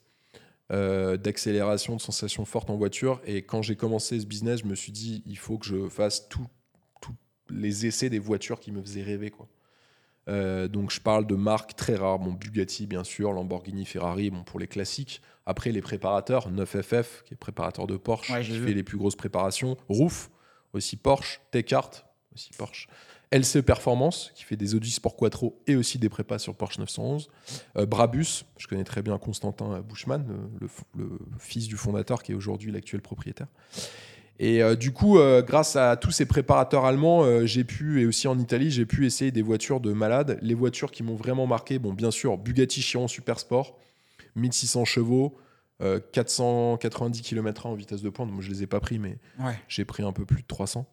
d'accélération, de sensations fortes en voiture. Et quand j'ai commencé ce business, je me suis dit, il faut que je fasse tous les essais des voitures qui me faisaient rêver. Donc je parle de marques très rares, bon, Bugatti bien sûr, Lamborghini, Ferrari, bon, pour les classiques. Après les préparateurs, 9FF qui est préparateur de Porsche, Ouais, qui fait les plus grosses préparations, Roof aussi Porsche, T-Cart aussi Porsche, LC Performance qui fait des Audi Sport Quattro et aussi des prépas sur Porsche 911, euh, Brabus, je connais très bien Constantin Bushman, le, fils du fondateur qui est aujourd'hui l'actuel propriétaire. Et euh, du coup, euh, grâce à tous ces préparateurs allemands, euh, j'ai pu, et aussi en Italie, j'ai pu essayer des voitures de malades. Les voitures qui m'ont vraiment marqué, bon, bien sûr, Bugatti Chiron Super Sport, 1600 chevaux, euh, 490 km/h en vitesse de pointe. Moi, je les ai pas pris, mais Ouais. j'ai pris un peu plus de 300.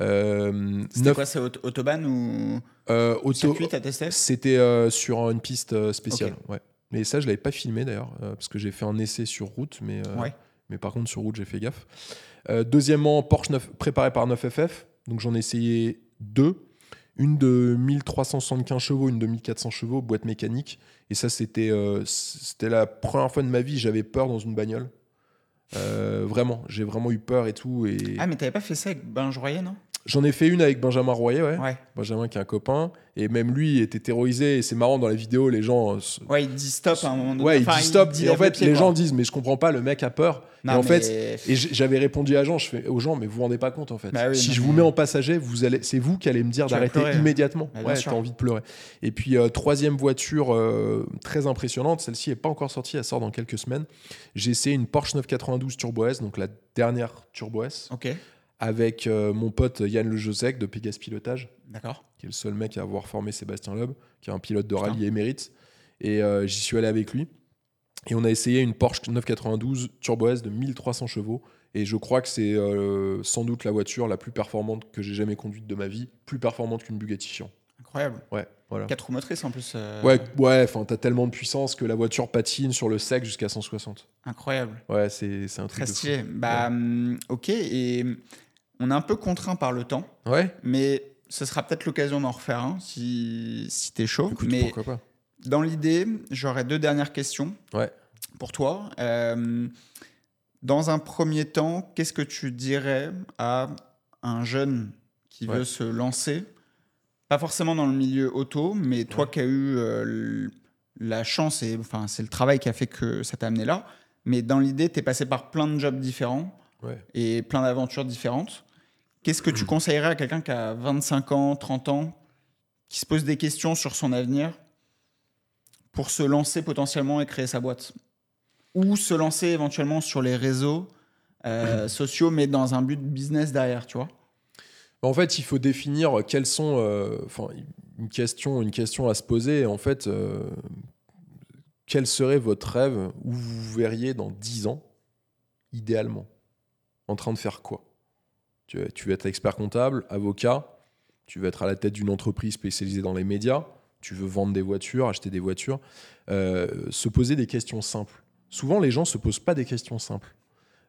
Euh, C'était quoi C'est aut- Autobahn ou euh, auto- C'était euh, sur une piste euh, spéciale. Ouais. Mais ça, je l'avais pas filmé d'ailleurs, euh, parce que j'ai fait un essai sur route, mais, euh, Ouais. mais par contre, sur route, j'ai fait gaffe. Euh, deuxièmement, Porsche 9, préparé par 9FF. Donc j'en ai essayé deux. Une de 1375 chevaux, une de 1400 chevaux, boîte mécanique. Et ça, c'était euh, c'était la première fois de ma vie, j'avais peur dans une bagnole. Euh, vraiment, j'ai vraiment eu peur et tout. Et Ah, mais t'avais pas fait ça avec Benj non? J'en ai fait une avec Benjamin Royer, ouais. Ouais. Benjamin qui est un copain. Et même lui était terrorisé. Et c'est marrant dans la vidéo, les gens. euh, se- Ouais, il dit stop à un moment donné. Ouais, il dit stop. et en fait, les quoi. gens disent, mais je comprends pas, le mec a peur. Non, et en mais- fait, et j'avais répondu à Jean, je fais aux gens, mais vous vous rendez pas compte en fait. Bah oui, si non, je vous mets en passager, vous allez, c'est vous qui allez me dire d'arrêter pleurer. immédiatement. Bah, ouais, t'as envie de pleurer. Et puis euh, troisième voiture euh, très impressionnante, celle-ci est pas encore sortie, elle sort dans quelques semaines. J'ai essayé une Porsche 992 Turbo S, donc la dernière Turbo S, Ok, avec euh, mon pote Yann Le Josec de Pegas Pilotage d'accord. qui est le seul mec à avoir formé Sébastien Loeb, qui est un pilote de Putain. rallye émérite. Et euh, j'y suis allé avec lui. Et on a essayé une Porsche 992 Turbo S de 1300 chevaux. Et je crois que c'est euh, sans doute la voiture la plus performante que j'ai jamais conduite de ma vie, plus performante qu'une Bugatti Chiron. Incroyable. Ouais, voilà. 4 roues motrices en plus. euh, Ouais, ouais, enfin, t'as tellement de puissance que la voiture patine sur le sec jusqu'à 160. Incroyable. Ouais, c'est c'est un truc Très fou. stylé. Bah, hum, ok, et on est un peu contraint par le temps, Ouais, mais ce sera peut-être l'occasion d'en refaire un si, si t'es chaud. écoute, mais pourquoi pas. dans l'idée, j'aurais deux dernières questions Ouais. pour toi. Euh, dans un premier temps, qu'est-ce que tu dirais à un jeune qui Ouais. veut se lancer Pas forcément dans le milieu auto, mais toi Ouais. qui as eu euh, la chance, et enfin, c'est le travail qui a fait que ça t'a amené là. Mais dans l'idée, tu es passé par plein de jobs différents Ouais. et plein d'aventures différentes. Qu'est-ce que tu conseillerais à quelqu'un qui a 25 ans, 30 ans, qui se pose des questions sur son avenir pour se lancer potentiellement et créer sa boîte? Ou se lancer éventuellement sur les réseaux euh, sociaux, mais dans un but business derrière, tu vois? En fait, il faut définir quels sont. euh, Enfin, une question, à se poser. En fait, euh, quel serait votre rêve où vous vous verriez dans 10 ans, idéalement? En train de faire quoi? Tu veux être expert comptable, avocat, tu veux être à la tête d'une entreprise spécialisée dans les médias, tu veux vendre des voitures, acheter des voitures. Euh, se poser des questions simples. Souvent, les gens ne se posent pas des questions simples.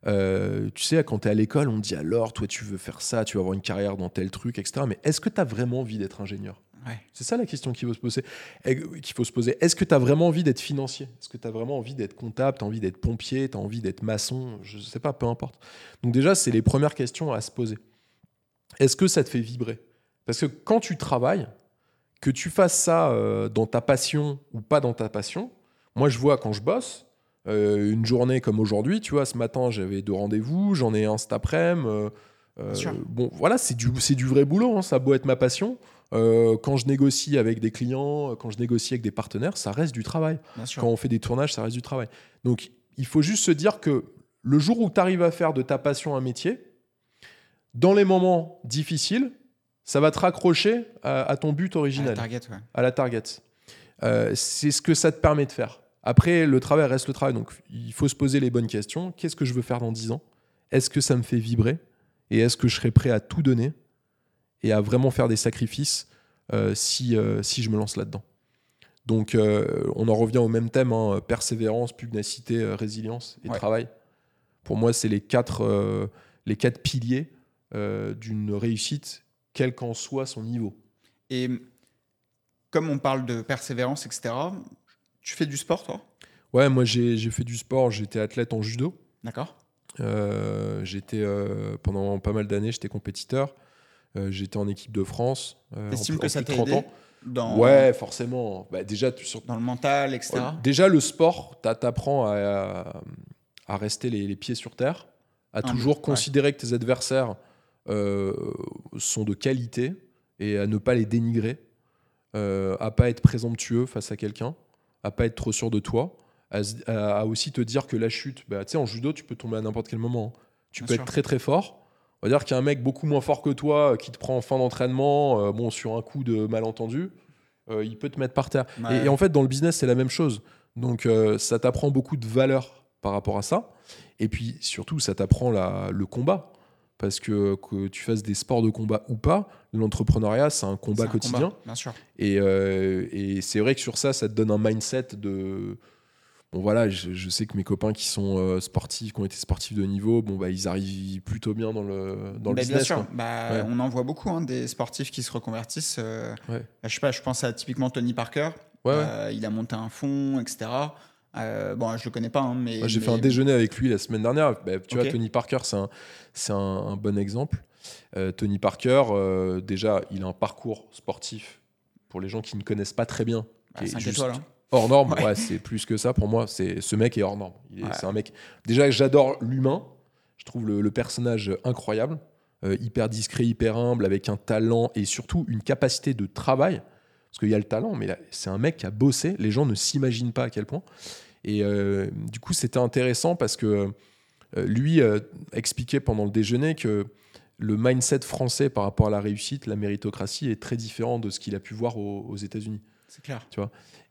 Euh, tu sais, quand tu es à l'école, on te dit alors, toi, tu veux faire ça, tu vas avoir une carrière dans tel truc, etc. Mais est-ce que tu as vraiment envie d'être ingénieur? Ouais. C'est ça la question qu'il faut se poser. Et- Qu'il faut se poser. Est-ce que tu as vraiment envie d'être financier? Est-ce que tu as vraiment envie d'être comptable? Tu as envie d'être pompier? Tu as envie d'être maçon? Je sais pas, peu importe. Donc, déjà, c'est les premières questions à se poser. Est-ce que ça te fait vibrer? Parce que quand tu travailles, que tu fasses ça euh, dans ta passion ou pas dans ta passion, moi, je vois quand je bosse, euh, une journée comme aujourd'hui, tu vois, ce matin, j'avais deux rendez-vous, j'en ai un cet après-midi. euh, euh, bon, voilà, c'est du, c'est du vrai boulot, hein, ça a beau être ma passion. Euh, quand je négocie avec des clients, quand je négocie avec des partenaires, ça reste du travail. Quand on fait des tournages, ça reste du travail. Donc, il faut juste se dire que le jour où tu arrives à faire de ta passion un métier, dans les moments difficiles, ça va te raccrocher à, à ton but À la original target, ouais. à la target. Euh, c'est ce que ça te permet de faire. Après, le travail reste le travail. Donc, il faut se poser les bonnes questions. Qu'est-ce que je veux faire dans 10 ans? Est-ce que ça me fait vibrer? Et est-ce que je serai prêt à tout donner? Et à vraiment faire des sacrifices euh, si, euh, si je me lance là-dedans Donc, euh, on en revient au même thème hein, persévérance, pugnacité, résilience et Ouais. travail. Pour moi, c'est les quatre, les quatre piliers d'une réussite, quel qu'en soit son niveau. Et comme on parle de persévérance, etc., tu fais du sport, toi? Ouais, moi j'ai fait du sport, j'étais athlète en judo. D'accord Euh, j'étais euh, pendant pas mal d'années, j'étais compétiteur. Euh, j'étais en équipe de France. T'estimes que ça t'a 30 aidé ans. dans, Ouais, forcément. Bah, déjà, sur- dans le mental, etc. déjà, le sport, t'a- t'apprends à, rester les, les pieds sur terre, à Humble, toujours ouais. considérer que tes adversaires sont de qualité et à ne pas les dénigrer, à pas être présomptueux face à quelqu'un, à pas être trop sûr de toi, à, aussi te dire que la chute, bah, tu sais, en judo, tu peux tomber à n'importe quel moment. hein. Tu Bien peux sûr. être très très fort. On va dire qu'il y a un mec beaucoup moins fort que toi euh, qui te prend en fin d'entraînement, euh, bon, sur un coup de malentendu, euh, il peut te mettre par terre. Ouais. Et, et en fait, dans le business, c'est la même chose. Donc, euh, ça t'apprend beaucoup de valeur par rapport à ça. Et puis, surtout, ça t'apprend le combat. Parce que que tu fasses des sports de combat ou pas, l'entrepreneuriat, c'est un combat un quotidien. bien sûr. Et, euh, et c'est vrai que sur ça, ça te donne un mindset de. Bon, voilà, je, je sais que mes copains qui sont euh, sportifs, qui ont été sportifs de niveau, bon, bah, ils arrivent plutôt bien dans le, dans le Bah, business. bien sûr, bah, Ouais. on en voit beaucoup hein, des sportifs qui se reconvertissent. euh, Ouais. bah, je sais pas, je pense à typiquement Tony Parker. Ouais, il a monté un fonds, etc. Euh, bon, je le connais pas, hein, mais. J'ai mais- fait un déjeuner avec lui la semaine dernière. Bah, tu vois, Tony Parker, c'est un, c'est un, un bon exemple. Euh, Tony Parker, euh, déjà, il a un parcours sportif pour les gens qui ne connaissent pas très bien. Bah, qui est cinq juste hein. Hors norme, Ouais. ouais. c'est plus que ça pour moi. C'est ce mec est hors norme. Ouais. C'est un mec. Déjà, j'adore l'humain. Je trouve le, le personnage incroyable, hyper discret, hyper humble, avec un talent et surtout une capacité de travail. Parce qu'il y a le talent, mais c'est un mec qui a bossé. Les gens ne s'imaginent pas à quel point. Et euh, du coup, c'était intéressant parce que euh, lui euh, expliquait pendant le déjeuner que le mindset français par rapport à la réussite, la méritocratie, est très différent de ce qu'il a pu voir aux- aux États-Unis. C'est clair.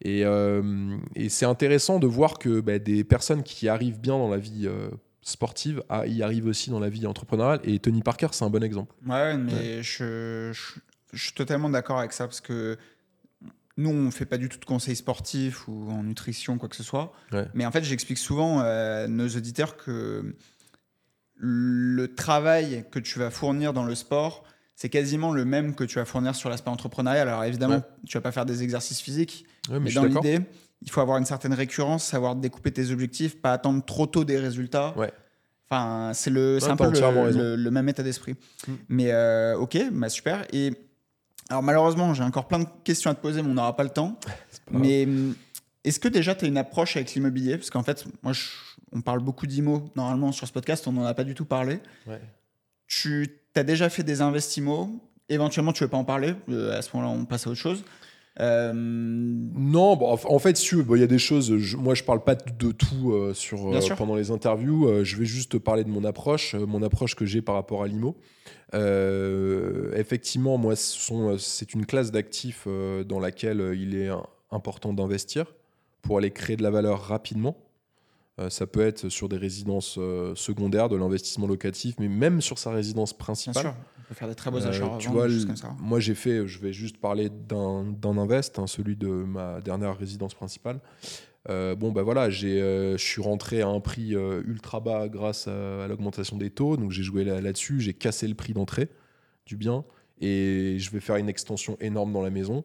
Et, euh, et c'est intéressant de voir que bah, des personnes qui arrivent bien dans la vie euh, sportive ah, y arrivent aussi dans la vie entrepreneuriale. Et Tony Parker, c'est un bon exemple. Ouais, mais Je, je- je suis totalement d'accord avec ça parce que nous, on fait pas du tout de conseils sportifs ou en nutrition, quoi que ce soit. Ouais. Mais en fait, j'explique souvent à nos auditeurs que le travail que tu vas fournir dans le sport, c'est quasiment le même que tu vas fournir sur l'aspect entrepreneurial. Alors évidemment, Ouais. tu vas pas faire des exercices physiques, Ouais, mais mais dans l'idée, il faut avoir une certaine récurrence, savoir découper tes objectifs, pas attendre trop tôt des résultats. Enfin, c'est le, un peu le même état d'esprit. Mm. Mais euh, ok, bah super. Et alors malheureusement, j'ai encore plein de questions à te poser, mais on n'aura pas le temps. Pas. Mais hum, est-ce que déjà tu as une approche avec l'immobilier? Parce qu'en fait, moi, je- on parle beaucoup d'IMO normalement sur ce podcast, on n'en a pas du tout parlé. Ouais. Tu as déjà fait des investissements Éventuellement, tu veux pas en parler Euh, À ce moment-là, on passe à autre chose. Euh, Non, bon, en fait, si bon, il y a des choses. je- moi, je parle pas de tout euh, sur, euh, pendant les interviews. je vais juste te parler de mon approche, mon approche que j'ai par rapport à l'IMO. Effectivement, moi, c'est une classe d'actifs dans laquelle il est important d'investir pour aller créer de la valeur rapidement. Ça peut être sur des résidences secondaires, de l'investissement locatif, mais même sur sa résidence bien principale. sûr, peut faire des très beaux Euh, achats. tu vois, comme ça. moi j'ai fait, je vais juste parler d'un invest, hein, celui de ma dernière résidence principale. Euh, bon, bah voilà, j'ai, euh, je suis rentré à un prix euh, ultra bas grâce à, à l'augmentation des taux. Donc j'ai joué là- là-dessus, j'ai cassé le prix d'entrée du bien et je vais faire une extension énorme dans la maison.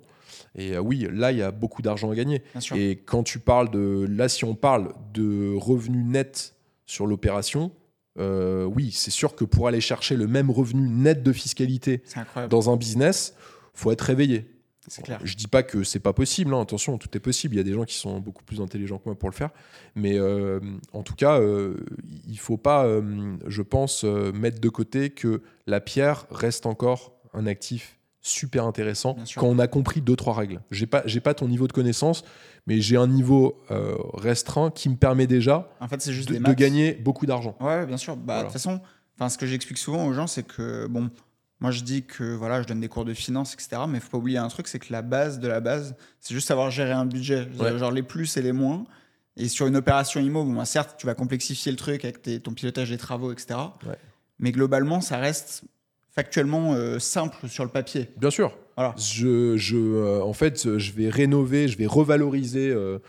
Et oui, là, il y a beaucoup d'argent à gagner. Et quand tu parles de. Là, si on parle de revenus nets sur l'opération, euh, oui, c'est sûr que pour aller chercher le même revenu net de fiscalité dans un business, faut être réveillé. C'est clair. Je dis pas que c'est pas possible, hein, attention, tout est possible. Il y a des gens qui sont beaucoup plus intelligents que moi pour le faire. Mais euh, en tout cas, euh, il faut pas, euh, je pense, mettre de côté que la pierre reste encore un actif super intéressant quand on a compris deux trois règles. J'ai pas, j'ai pas ton niveau de connaissance, mais j'ai un niveau euh, restreint qui me permet déjà En fait, c'est juste de, gagner beaucoup d'argent. Ouais, bien sûr. Bah, de Voilà. toute façon, enfin, ce que j'explique souvent aux gens, c'est que, bon, moi je dis que voilà, je donne des cours de finance, etc. Mais il faut pas oublier un truc, c'est que la base de la base, c'est juste savoir gérer un budget. Ouais. Genre les plus et les moins. Et sur une opération IMO, bon, bah, certes, tu vas complexifier le truc avec tes- ton pilotage des travaux, etc. Ouais. Mais globalement, ça reste factuellement euh, simple sur le papier. Bien sûr. Voilà. Je, je, euh, en fait, je vais rénover, je vais revaloriser euh,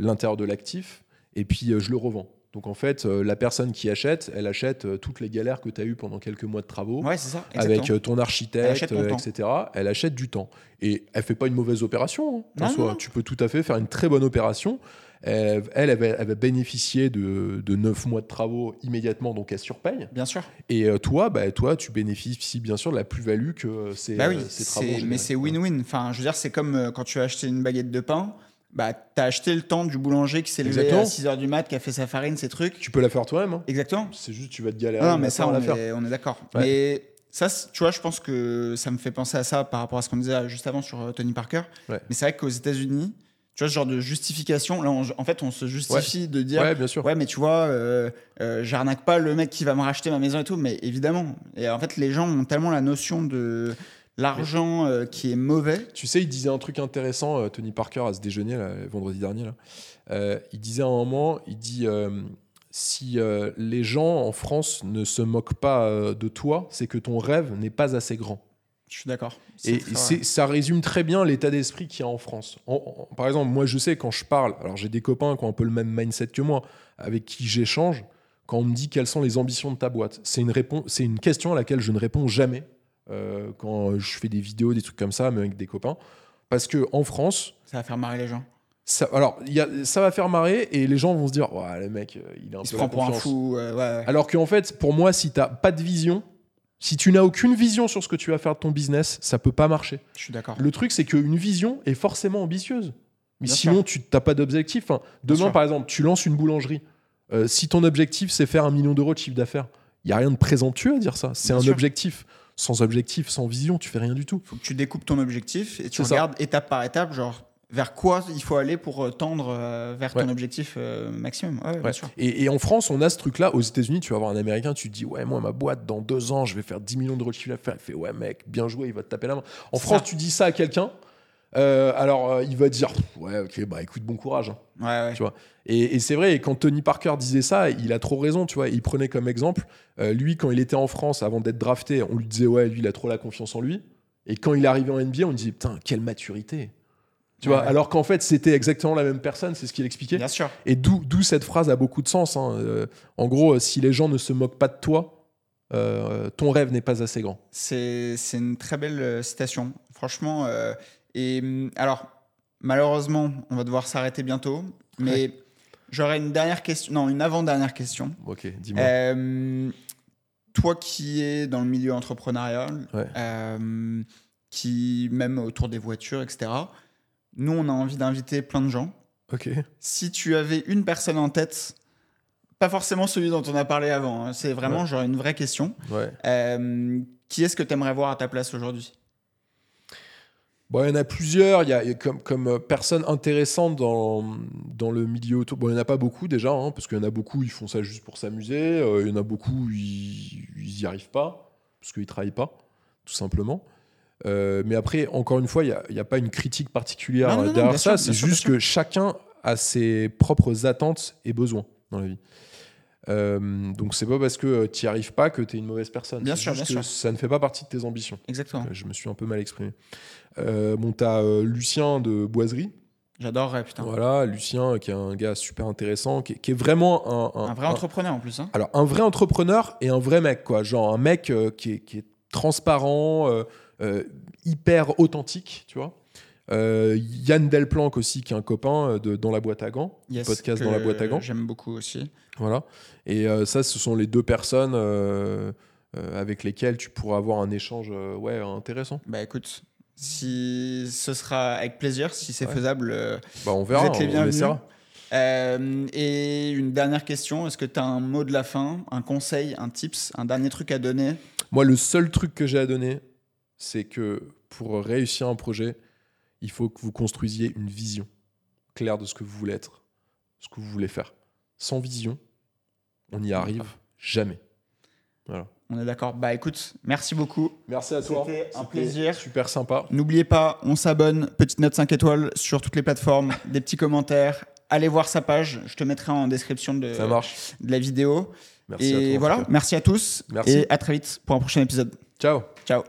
l'intérieur de l'actif et puis je le revends. Donc en fait, la personne qui achète, elle achète toutes les galères que tu as eues pendant quelques mois de travaux. Ouais, ça. Avec ton architecte, ton etc. Elle achète du temps. Et elle fait pas une mauvaise opération. hein, en Non, soi. non. Tu peux tout à fait faire une très bonne opération. Elle, elle, elle va, elle va bénéficier de, de 9 mois de travaux immédiatement, donc elle surpaye. Bien sûr. Et euh, toi, bah, toi, tu bénéficies bien sûr de la plus-value que euh, ces, Bah oui, euh, ces travaux mais c'est win-win. Enfin, je veux dire, c'est comme euh, quand tu as acheté une baguette de pain, bah, tu as acheté le temps du boulanger qui s'est levé Exactement. à 6h du mat, qui a fait sa farine, ses trucs. Tu peux la faire toi-même. hein. Exactement. C'est juste tu vas te galérer. Non, mais ça, on la faire. est, on est d'accord. Ouais. Mais ça, tu vois, je pense que ça me fait penser à ça par rapport à ce qu'on disait juste avant sur euh, Tony Parker. Ouais. Mais c'est vrai qu'aux États-Unis, tu vois, ce genre de justification, là, on- en fait, on se justifie de dire. Ouais, bien sûr. Ouais, mais tu vois, euh, euh, j'arnaque pas le mec qui va me racheter ma maison et tout, mais évidemment. Et en fait, les gens ont tellement la notion de l'argent euh, qui est mauvais. Tu sais, il disait un truc intéressant, Tony Parker, à ce déjeuner, là, vendredi dernier. Là. Il disait à un moment, il dit, si les gens en France ne se moquent pas de toi, c'est que ton rêve n'est pas assez grand. Je suis d'accord. Et ça résume très bien l'état d'esprit qu'il y a en France. En- en- par exemple, moi, je sais quand je parle, alors j'ai des copains qui ont un peu le même mindset que moi, avec qui j'échange, quand on me dit quelles sont les ambitions de ta boîte, c'est une, réponse, c'est une question à laquelle je ne réponds jamais euh, quand je fais des vidéos, des trucs comme ça, mais avec des copains. Parce que en France, Ça va faire marrer les gens. ça, alors, il y a, ça va faire marrer et les gens vont se dire Ouais, le mec, euh, il est un Il se prend pour un fou. euh, ouais, ouais. Alors qu'en fait, pour moi, si tu n'as pas de vision, si tu n'as aucune vision sur ce que tu vas faire de ton business, ça peut pas marcher. Je suis d'accord. Le truc, c'est qu'une vision est forcément ambitieuse. Mais Bien sinon, sûr. tu n'as pas d'objectif. Enfin, demain, par exemple, tu lances une boulangerie. Euh, si ton objectif, c'est faire un million d'euros de chiffre d'affaires, il n'y a rien de présomptueux à dire ça. C'est Bien un sûr. objectif. Sans objectif, sans vision, tu fais rien du tout. faut que tu découpes ton objectif et tu C'est ça. regardes étape par étape, genre vers quoi il faut aller pour euh, tendre euh, vers ton objectif euh, maximum. Ouais, bien Ouais. sûr. Et, et en France, on a ce truc-là. Aux États-Unis, tu vas voir un Américain, tu te dis, ouais, moi, ma boîte, dans deux ans, je vais faire 10 millions de chiffre d'affaires. Il fait, ouais, mec, bien joué, il va te taper la main. En France, ça. tu dis ça à quelqu'un, euh, alors euh, il va dire, ouais, ok, bah écoute, bon courage. hein. Ouais, ouais. Tu vois. Et, et c'est vrai, et quand Tony Parker disait ça, il a trop raison, tu vois. Il prenait comme exemple, euh, lui, quand il était en France, avant d'être drafté, on lui disait, ouais, lui, il a trop la confiance en lui. Et quand il est arrivé en NBA, on lui disait, putain, quelle maturité. Tu vois, ouais. alors qu'en fait, c'était exactement la même personne, c'est ce qu'il expliquait. Bien sûr. Et d'où cette phrase a beaucoup de sens. hein. Euh, en gros, euh, si les gens ne se moquent pas de toi, euh, ton rêve n'est pas assez grand. C'est une très belle citation. Franchement. euh, et hum, alors, malheureusement, on va devoir s'arrêter bientôt. Mais j'aurais une dernière question. Non, une avant-dernière question. Ok, dis-moi. Toi qui es dans le milieu entrepreneurial, Ouais. qui même autour des voitures, etc. Nous, on a envie d'inviter plein de gens. Ok. Si tu avais une personne en tête, pas forcément celui dont on a parlé avant, hein, c'est vraiment Ouais. genre une vraie question. Ouais. Euh, qui est-ce que tu aimerais voir à ta place aujourd'hui? Bon, il y en a plusieurs. Il y a, il y a comme, comme euh, personne intéressante dans, dans le milieu auto. Bon, il n'y en a pas beaucoup déjà, hein, parce qu'il y en a beaucoup, ils font ça juste pour s'amuser. Euh, il y en a beaucoup, ils n'y arrivent pas, parce qu'ils ne travaillent pas, tout simplement. Euh, mais après, encore une fois, il n'y a, a pas une critique particulière Non, non, euh, non, derrière ça. C'est juste que chacun a ses propres attentes et besoins dans la vie. Euh, donc, c'est pas parce que tu n'y arrives pas que tu es une mauvaise personne. Bien sûr, juste bien que sûr. Ça ne fait pas partie de tes ambitions. Exactement. Euh, Je me suis un peu mal exprimé. Euh, bon, t'as euh, Lucien de Boiserie. J'adorerais, putain. Voilà, Lucien, qui est un gars super intéressant, qui, est- qui est vraiment un, Un vrai entrepreneur en plus. Hein. Alors, un vrai entrepreneur et un vrai mec, quoi. Genre un mec euh, qui, est, qui est transparent, euh, euh, hyper authentique, tu vois. Euh, Yann Delplanque aussi, qui est un copain euh, de Dans la boîte à gants, Yes, podcast Dans la boîte à gants. J'aime beaucoup aussi. Voilà. Et euh, ça, ce sont les deux personnes euh, euh, avec lesquelles tu pourras avoir un échange euh, ouais, intéressant. Bah écoute, si ce sera avec plaisir, si c'est Ouais. faisable. euh, Bah, on verra, êtes les on bienvenus. essaiera. Euh, et une dernière question, est-ce que tu as un mot de la fin, un conseil, un tips, un dernier truc à donner? Moi, le seul truc que j'ai à donner, c'est que pour réussir un projet, il faut que vous construisiez une vision claire de ce que vous voulez être, ce que vous voulez faire. Sans vision, on n'y arrive jamais. Voilà. On est d'accord Bah écoute, merci beaucoup. Merci à toi. C'était un plaisir. Super sympa. N'oubliez pas, on s'abonne, petite note 5 étoiles sur toutes les plateformes, des petits commentaires. Allez voir sa page, je te mettrai en description de, Ça marche. de la vidéo. Merci à toi. et voilà, merci à tous. Merci. Et à très vite pour un prochain épisode. Ciao. Ciao.